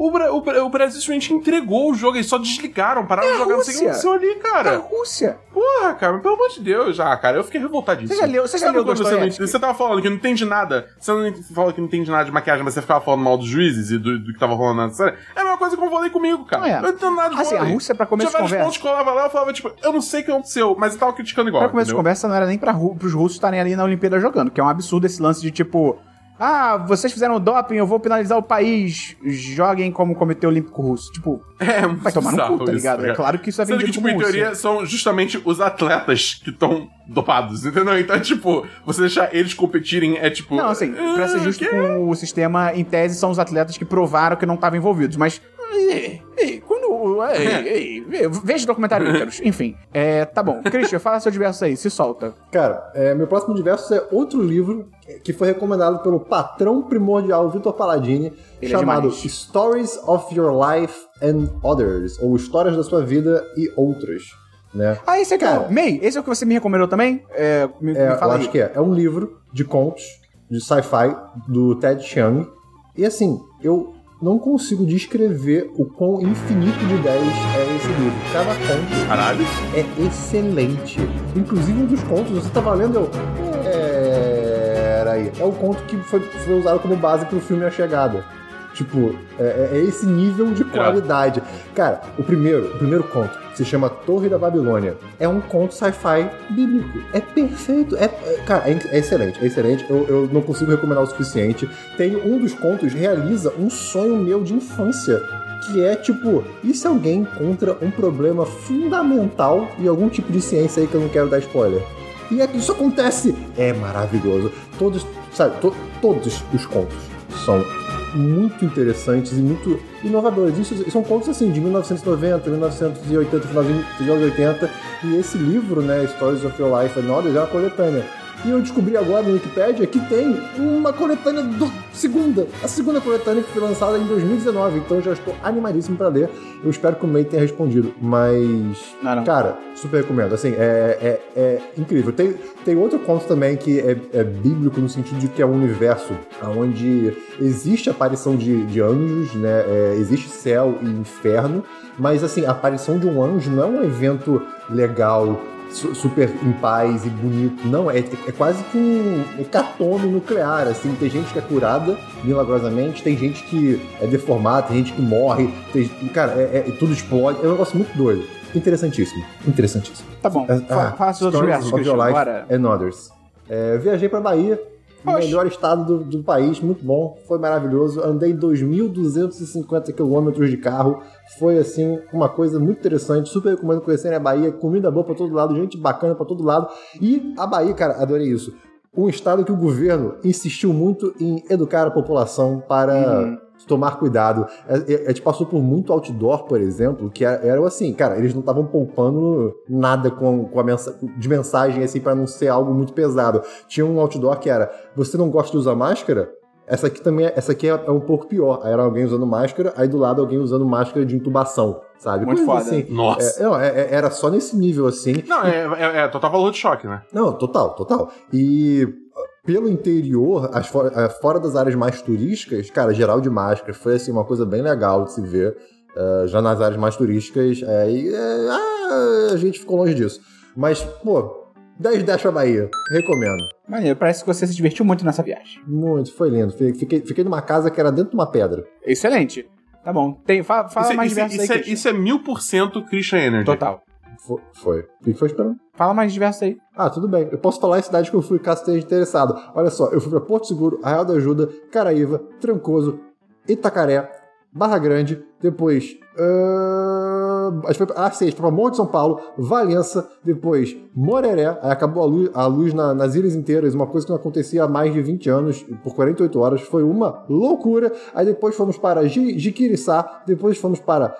O, Bra- o, o Brasil simplesmente entregou o jogo, eles só desligaram, pararam É de a jogar, não sei o que aconteceu ali, A cara. Rússia. Porra, cara, pelo amor de Deus, já, cara, eu fiquei revoltadíssimo. Você já leu- você já leu você, não, você tava falando que não entende nada, você não fala que não entende nada de maquiagem, mas você ficava falando mal dos juízes e do, do que tava rolando na série. É a mesma coisa que eu falei comigo, cara. Não é. Eu não entendo nada de Assim, a. Rússia, pra começo Tinha de vários conversa- pontos que eu olhava lá, eu falava, tipo, eu não sei o que aconteceu, mas eu tava criticando igual, Pra começo de entendeu? conversa, não era nem pra, pros russos estarem ali na Olimpíada jogando, que é um absurdo esse lance de tipo. Ah, vocês fizeram doping, eu vou penalizar o país. Joguem como Comitê Olímpico Russo. Tipo, É, vai tomar no cu, tá isso, ligado? É claro que isso é Sendo vendido que, tipo, como em teoria, Rússia. são justamente os atletas que estão dopados, entendeu? Então, tipo, você deixar eles competirem é tipo. Não, assim, pra ser "Ah, justo quê?" com o sistema, em tese são os atletas que provaram que não estavam envolvidos, mas. Ei, ei, quando. Ei, ei, ei, veja o documentário Ícaros. Enfim, é, tá bom. Christian, fala seu diverso aí, se solta. Cara, é, meu próximo diverso é outro livro que foi recomendado pelo patrão primordial Vitor Paladini, Ele é chamado demais. Stories of Your Life and Others, ou Histórias da Sua Vida e Outras. Né? Ah, esse aqui, Cara. ó. May, esse é o que você me recomendou também? É, me, É, me eu fala aí. acho que é. É um livro de contos de sci-fi do Ted Chiang. E assim, eu não consigo descrever o quão infinito de ideias é esse livro. Cada conto Caralho. é excelente. Inclusive um dos contos, você tava lendo, eu. É. É o conto que foi, foi usado como base pro filme A Chegada. Tipo, é, é esse nível de qualidade. Cara, o primeiro, o primeiro conto se chama Torre da Babilônia. É um conto sci-fi bíblico. É perfeito. É, é- cara, é, é excelente, é excelente. Eu, eu não consigo recomendar o suficiente. Tem um dos contos realiza um sonho meu de infância. Que é tipo, e se alguém encontra um problema fundamental em algum tipo de ciência aí que eu não quero dar spoiler? E é que isso acontece. É maravilhoso. Todos, sabe, to- todos os contos são muito interessantes e muito inovadores. Isso são contos assim de 1990, 1980, final dos anos 80. E esse livro, né, Stories of Your Life and Others, é uma coletânea. E eu descobri agora no Wikipedia que tem uma coletânea do segunda, a segunda coletânea que foi lançada em 2019. Então eu já estou animadíssimo para ler. Eu espero que o May tenha respondido. Mas Não, não. Cara, super recomendo. Assim, é, é, é incrível. Tem, tem outro conto também que é, é bíblico no sentido de que é um universo onde existe aparição de, de anjos, né? É, existe céu e inferno, mas assim, a aparição de um anjo não é um evento legal, super em paz e bonito. Não, é, é quase que um hecatombe nuclear, assim. Tem gente que é curada milagrosamente, tem gente que é deformada, tem gente que morre, tem, cara, é, é- tudo explode. É um negócio muito doido. Interessantíssimo. Interessantíssimo. Tá bom. É, ah, Faça os outros versos, Christian, bora. and Others. É, viajei pra Bahia, Oxe. melhor estado do, do país, muito bom, foi maravilhoso. Andei 2.250 quilômetros de carro, foi assim uma coisa muito interessante. Super recomendo conhecerem a Bahia, comida boa pra todo lado, gente bacana pra todo lado. E a Bahia, cara, adorei isso. Um estado que o governo insistiu muito em educar a população para Uhum. Tomar cuidado. É, é, a gente passou por muito outdoor, por exemplo, que era, era assim, cara, eles não estavam poupando nada com, com a mensa de mensagem assim para não ser algo muito pesado. Tinha um outdoor que era: você não gosta de usar máscara? Essa aqui também, é- essa aqui é, é um pouco pior. Aí era alguém usando máscara, aí do lado alguém usando máscara de intubação, sabe? Muito Coisas foda. Assim. Nossa. É, não, é- é- era só nesse nível assim. Não, é, é, é total valor de choque, né? Não, total, total. E uh, pelo interior, as fo- eh, fora das áreas mais turísticas, cara, geral de máscara, foi assim uma coisa bem legal de se ver. eh, já nas áreas mais turísticas, eh, e, ah, a gente ficou longe disso. Mas, pô, 10 10 pra Bahia, recomendo. Maneiro, parece que você se divertiu muito nessa viagem. Muito, foi lindo. Fiquei, fiquei numa casa que era dentro de uma pedra. Excelente. Tá bom. Tem, fala fala isso, é- mais isso, é- diversos isso aí, é, Christian. isso é mil por cento Christian Energy. Total. Foi. foi. O que foi esperando? Fala mais diversos aí. Ah, tudo bem. Eu posso falar em cidade que eu fui, caso esteja interessado. Olha só, eu fui pra Porto Seguro, Arraial da Ajuda, Caraíva, Trancoso, Itacaré, Barra Grande, depois. Acho que foi, ah, sei, a gente foi pra Morro de São Paulo, Valença, depois Moreré, aí acabou a luz, a luz na- nas ilhas inteiras, uma coisa que não acontecia há mais de 20 anos, por 48 horas, foi uma loucura. Aí depois fomos para Ji- Jiquiriçá, depois fomos para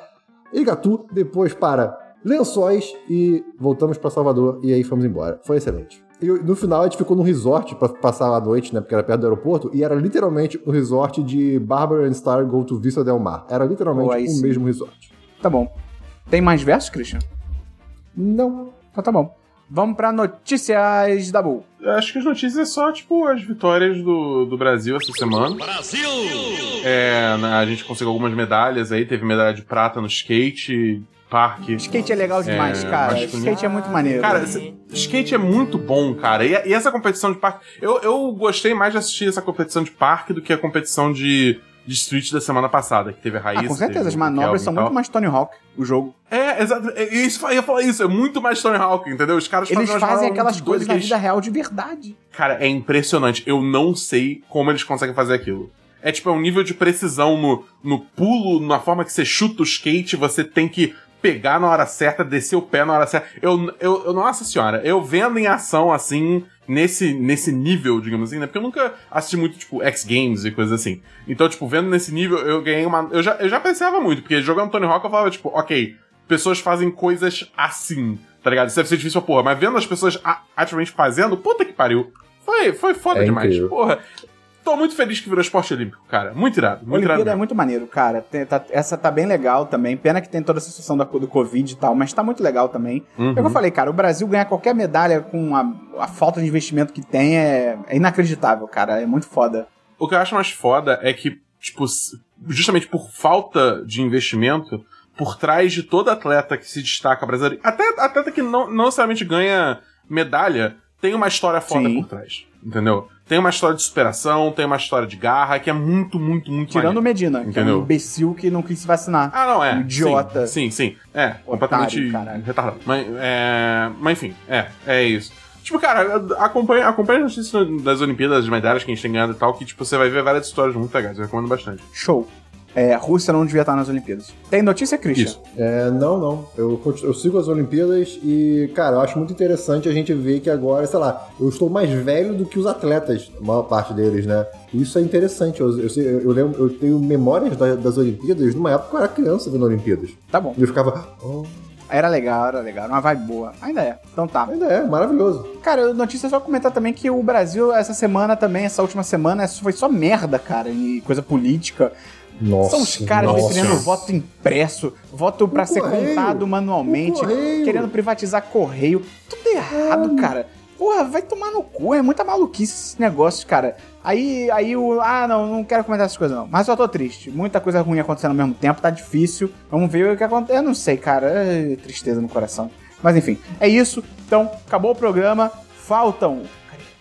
Igatu, depois para Lençóis e voltamos para Salvador e aí fomos embora. Foi excelente. E no final a gente ficou num resort para passar a noite, né? Porque era perto do aeroporto, e era literalmente o resort de Barbara and Star Go to Vista Del Mar. Era literalmente aí o sim. mesmo resort. Tá bom. Tem mais versos, Christian? Não. Então tá bom. Vamos pra notícias da Bull. Eu acho que as notícias é só, tipo, as vitórias do, do Brasil essa semana. Brasil! É, né, a gente conseguiu algumas medalhas aí, teve medalha de prata no skate, parque. Skate é legal demais, É, cara. masculino. Skate é muito maneiro. Cara, skate é muito bom, cara. E, e essa competição de parque. Eu, eu gostei mais de assistir essa competição de parque do que a competição de, de street da semana passada, que teve a Raíssa. ah, com certeza, as manobras são muito mais Tony Hawk, o jogo. É, exato. É, isso, eu ia falar isso, é muito mais Tony Hawk, entendeu? Os caras Eles fazem fazem aquelas coisas na eles- vida real de verdade. Cara, é impressionante. Eu não sei como eles conseguem fazer aquilo. É tipo, é um nível de precisão no, no pulo, na forma que você chuta o skate, você tem que pegar na hora certa, descer o pé na hora certa. Eu, eu, eu nossa senhora, eu vendo em ação assim, nesse, nesse nível, digamos assim, né? Porque eu nunca assisti muito, tipo, X Games e coisas assim. Então, tipo, vendo nesse nível, eu ganhei uma. Eu já, eu já apreciava muito, porque jogando Tony Hawk eu falava, tipo, ok, pessoas fazem coisas assim, tá ligado? Isso deve ser difícil, porra, mas vendo as pessoas ativamente fazendo, puta que pariu. Foi, foi foda É demais. Porra. Tô muito feliz que virou esporte olímpico, cara. Muito irado. Muito irado. Olimpíada é mesmo. muito maneiro, cara. Tem- tá- essa tá bem legal também. Pena que tem toda essa situação da, do Covid e tal, mas tá muito legal também. Uhum. É o que eu falei, cara. O Brasil ganhar qualquer medalha com a, a falta de investimento que tem é, é inacreditável, cara. É muito foda. O que eu acho mais foda é que, tipo, justamente por falta de investimento, por trás de todo atleta que se destaca brasileiro, até atleta que não, não necessariamente ganha medalha, tem uma história foda Sim. por trás. Entendeu? Tem uma história de superação, tem uma história de garra, que é muito, muito, muito Tirando o maneiro. Medina, que é um imbecil que não quis se vacinar. Ah, não, é. Um idiota. Sim, sim. sim. É, completamente caralho. retardado. Mas, é, mas enfim, é, é isso. Tipo, cara, acompanha, acompanha as notícias das Olimpíadas, das medalhas que a gente tem ganhado e tal, que tipo, você vai ver várias histórias muito legais. Eu recomendo bastante. Show. É, Rússia não devia estar nas Olimpíadas. Tem notícia, Christian? Isso. É, não, não. Eu, eu sigo as Olimpíadas e, cara, eu acho muito interessante a gente ver que agora, sei lá, eu estou mais velho do que os atletas, a maior parte deles, né? Isso é interessante. Eu, eu, eu lembro, eu tenho memórias da- das Olimpíadas numa época que eu era criança vendo Olimpíadas. Tá bom. E eu ficava, oh, Era legal, era legal. Era uma vibe boa. Ainda é. Então tá. ainda é, maravilhoso. Cara, notícia só comentar também que o Brasil, essa semana também, essa última semana, foi só merda, cara. E coisa política. Nossa. São os caras defendendo voto impresso, voto pra O ser correio. contado manualmente, querendo privatizar correio. Tudo errado, cara. Porra, vai tomar no cu, é muita maluquice esse negócio, cara. Aí, aí o. Ah, não, não quero comentar essas coisas, não. Mas eu tô triste. Muita coisa ruim acontecendo ao mesmo tempo, tá difícil. Vamos ver o que acontece. Eu não sei, cara. É tristeza no coração. Mas enfim, é isso. Então, acabou o programa. Faltam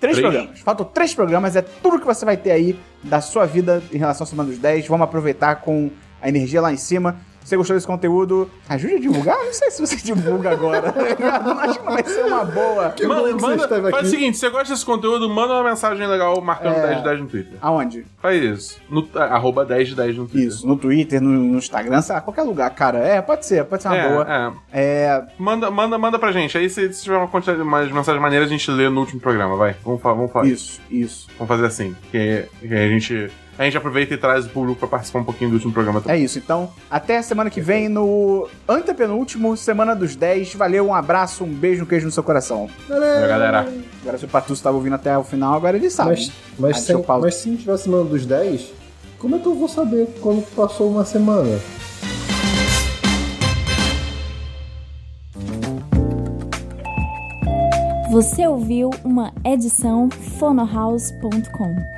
três, Três. programas. Faltam três programas. É tudo que você vai ter aí da sua vida em relação à Semana dos 10. Vamos aproveitar com a energia lá em cima. Se você gostou desse conteúdo, ajude a divulgar. Não sei se você divulga agora. Eu acho que não vai ser uma boa. Que bom Manda, que você manda, faz aqui. o seguinte, se você gosta desse conteúdo, manda uma mensagem legal marcando É. 10 de 10 no Twitter. Aonde? Faz isso. No, ah, arroba 10 de 10 no Twitter. Isso, no Twitter, no, no Instagram, sei lá, qualquer lugar, cara. É, pode ser, pode ser uma É, boa. é. É, Manda, manda, manda pra gente. Aí se, se tiver uma quantidade mais mensagens maneiras, a gente lê no último programa, vai. Vamos, fa- vamos, fa- isso, isso. vamos fazer assim. Que, que a gente. A gente aproveita e traz o público pra participar um pouquinho do último programa É também. isso. Então, até a semana que vem no antepenúltimo, Semana dos 10. Valeu, um abraço, um beijo, um queijo no seu coração. Valeu, galera. Agora, se o Patus estava ouvindo até o final, agora ele sabe. Mas, mas, Ah, sem, mas se não tiver a semana dos 10, como é que eu vou saber quando passou uma semana? Você ouviu uma edição fonohouse.com.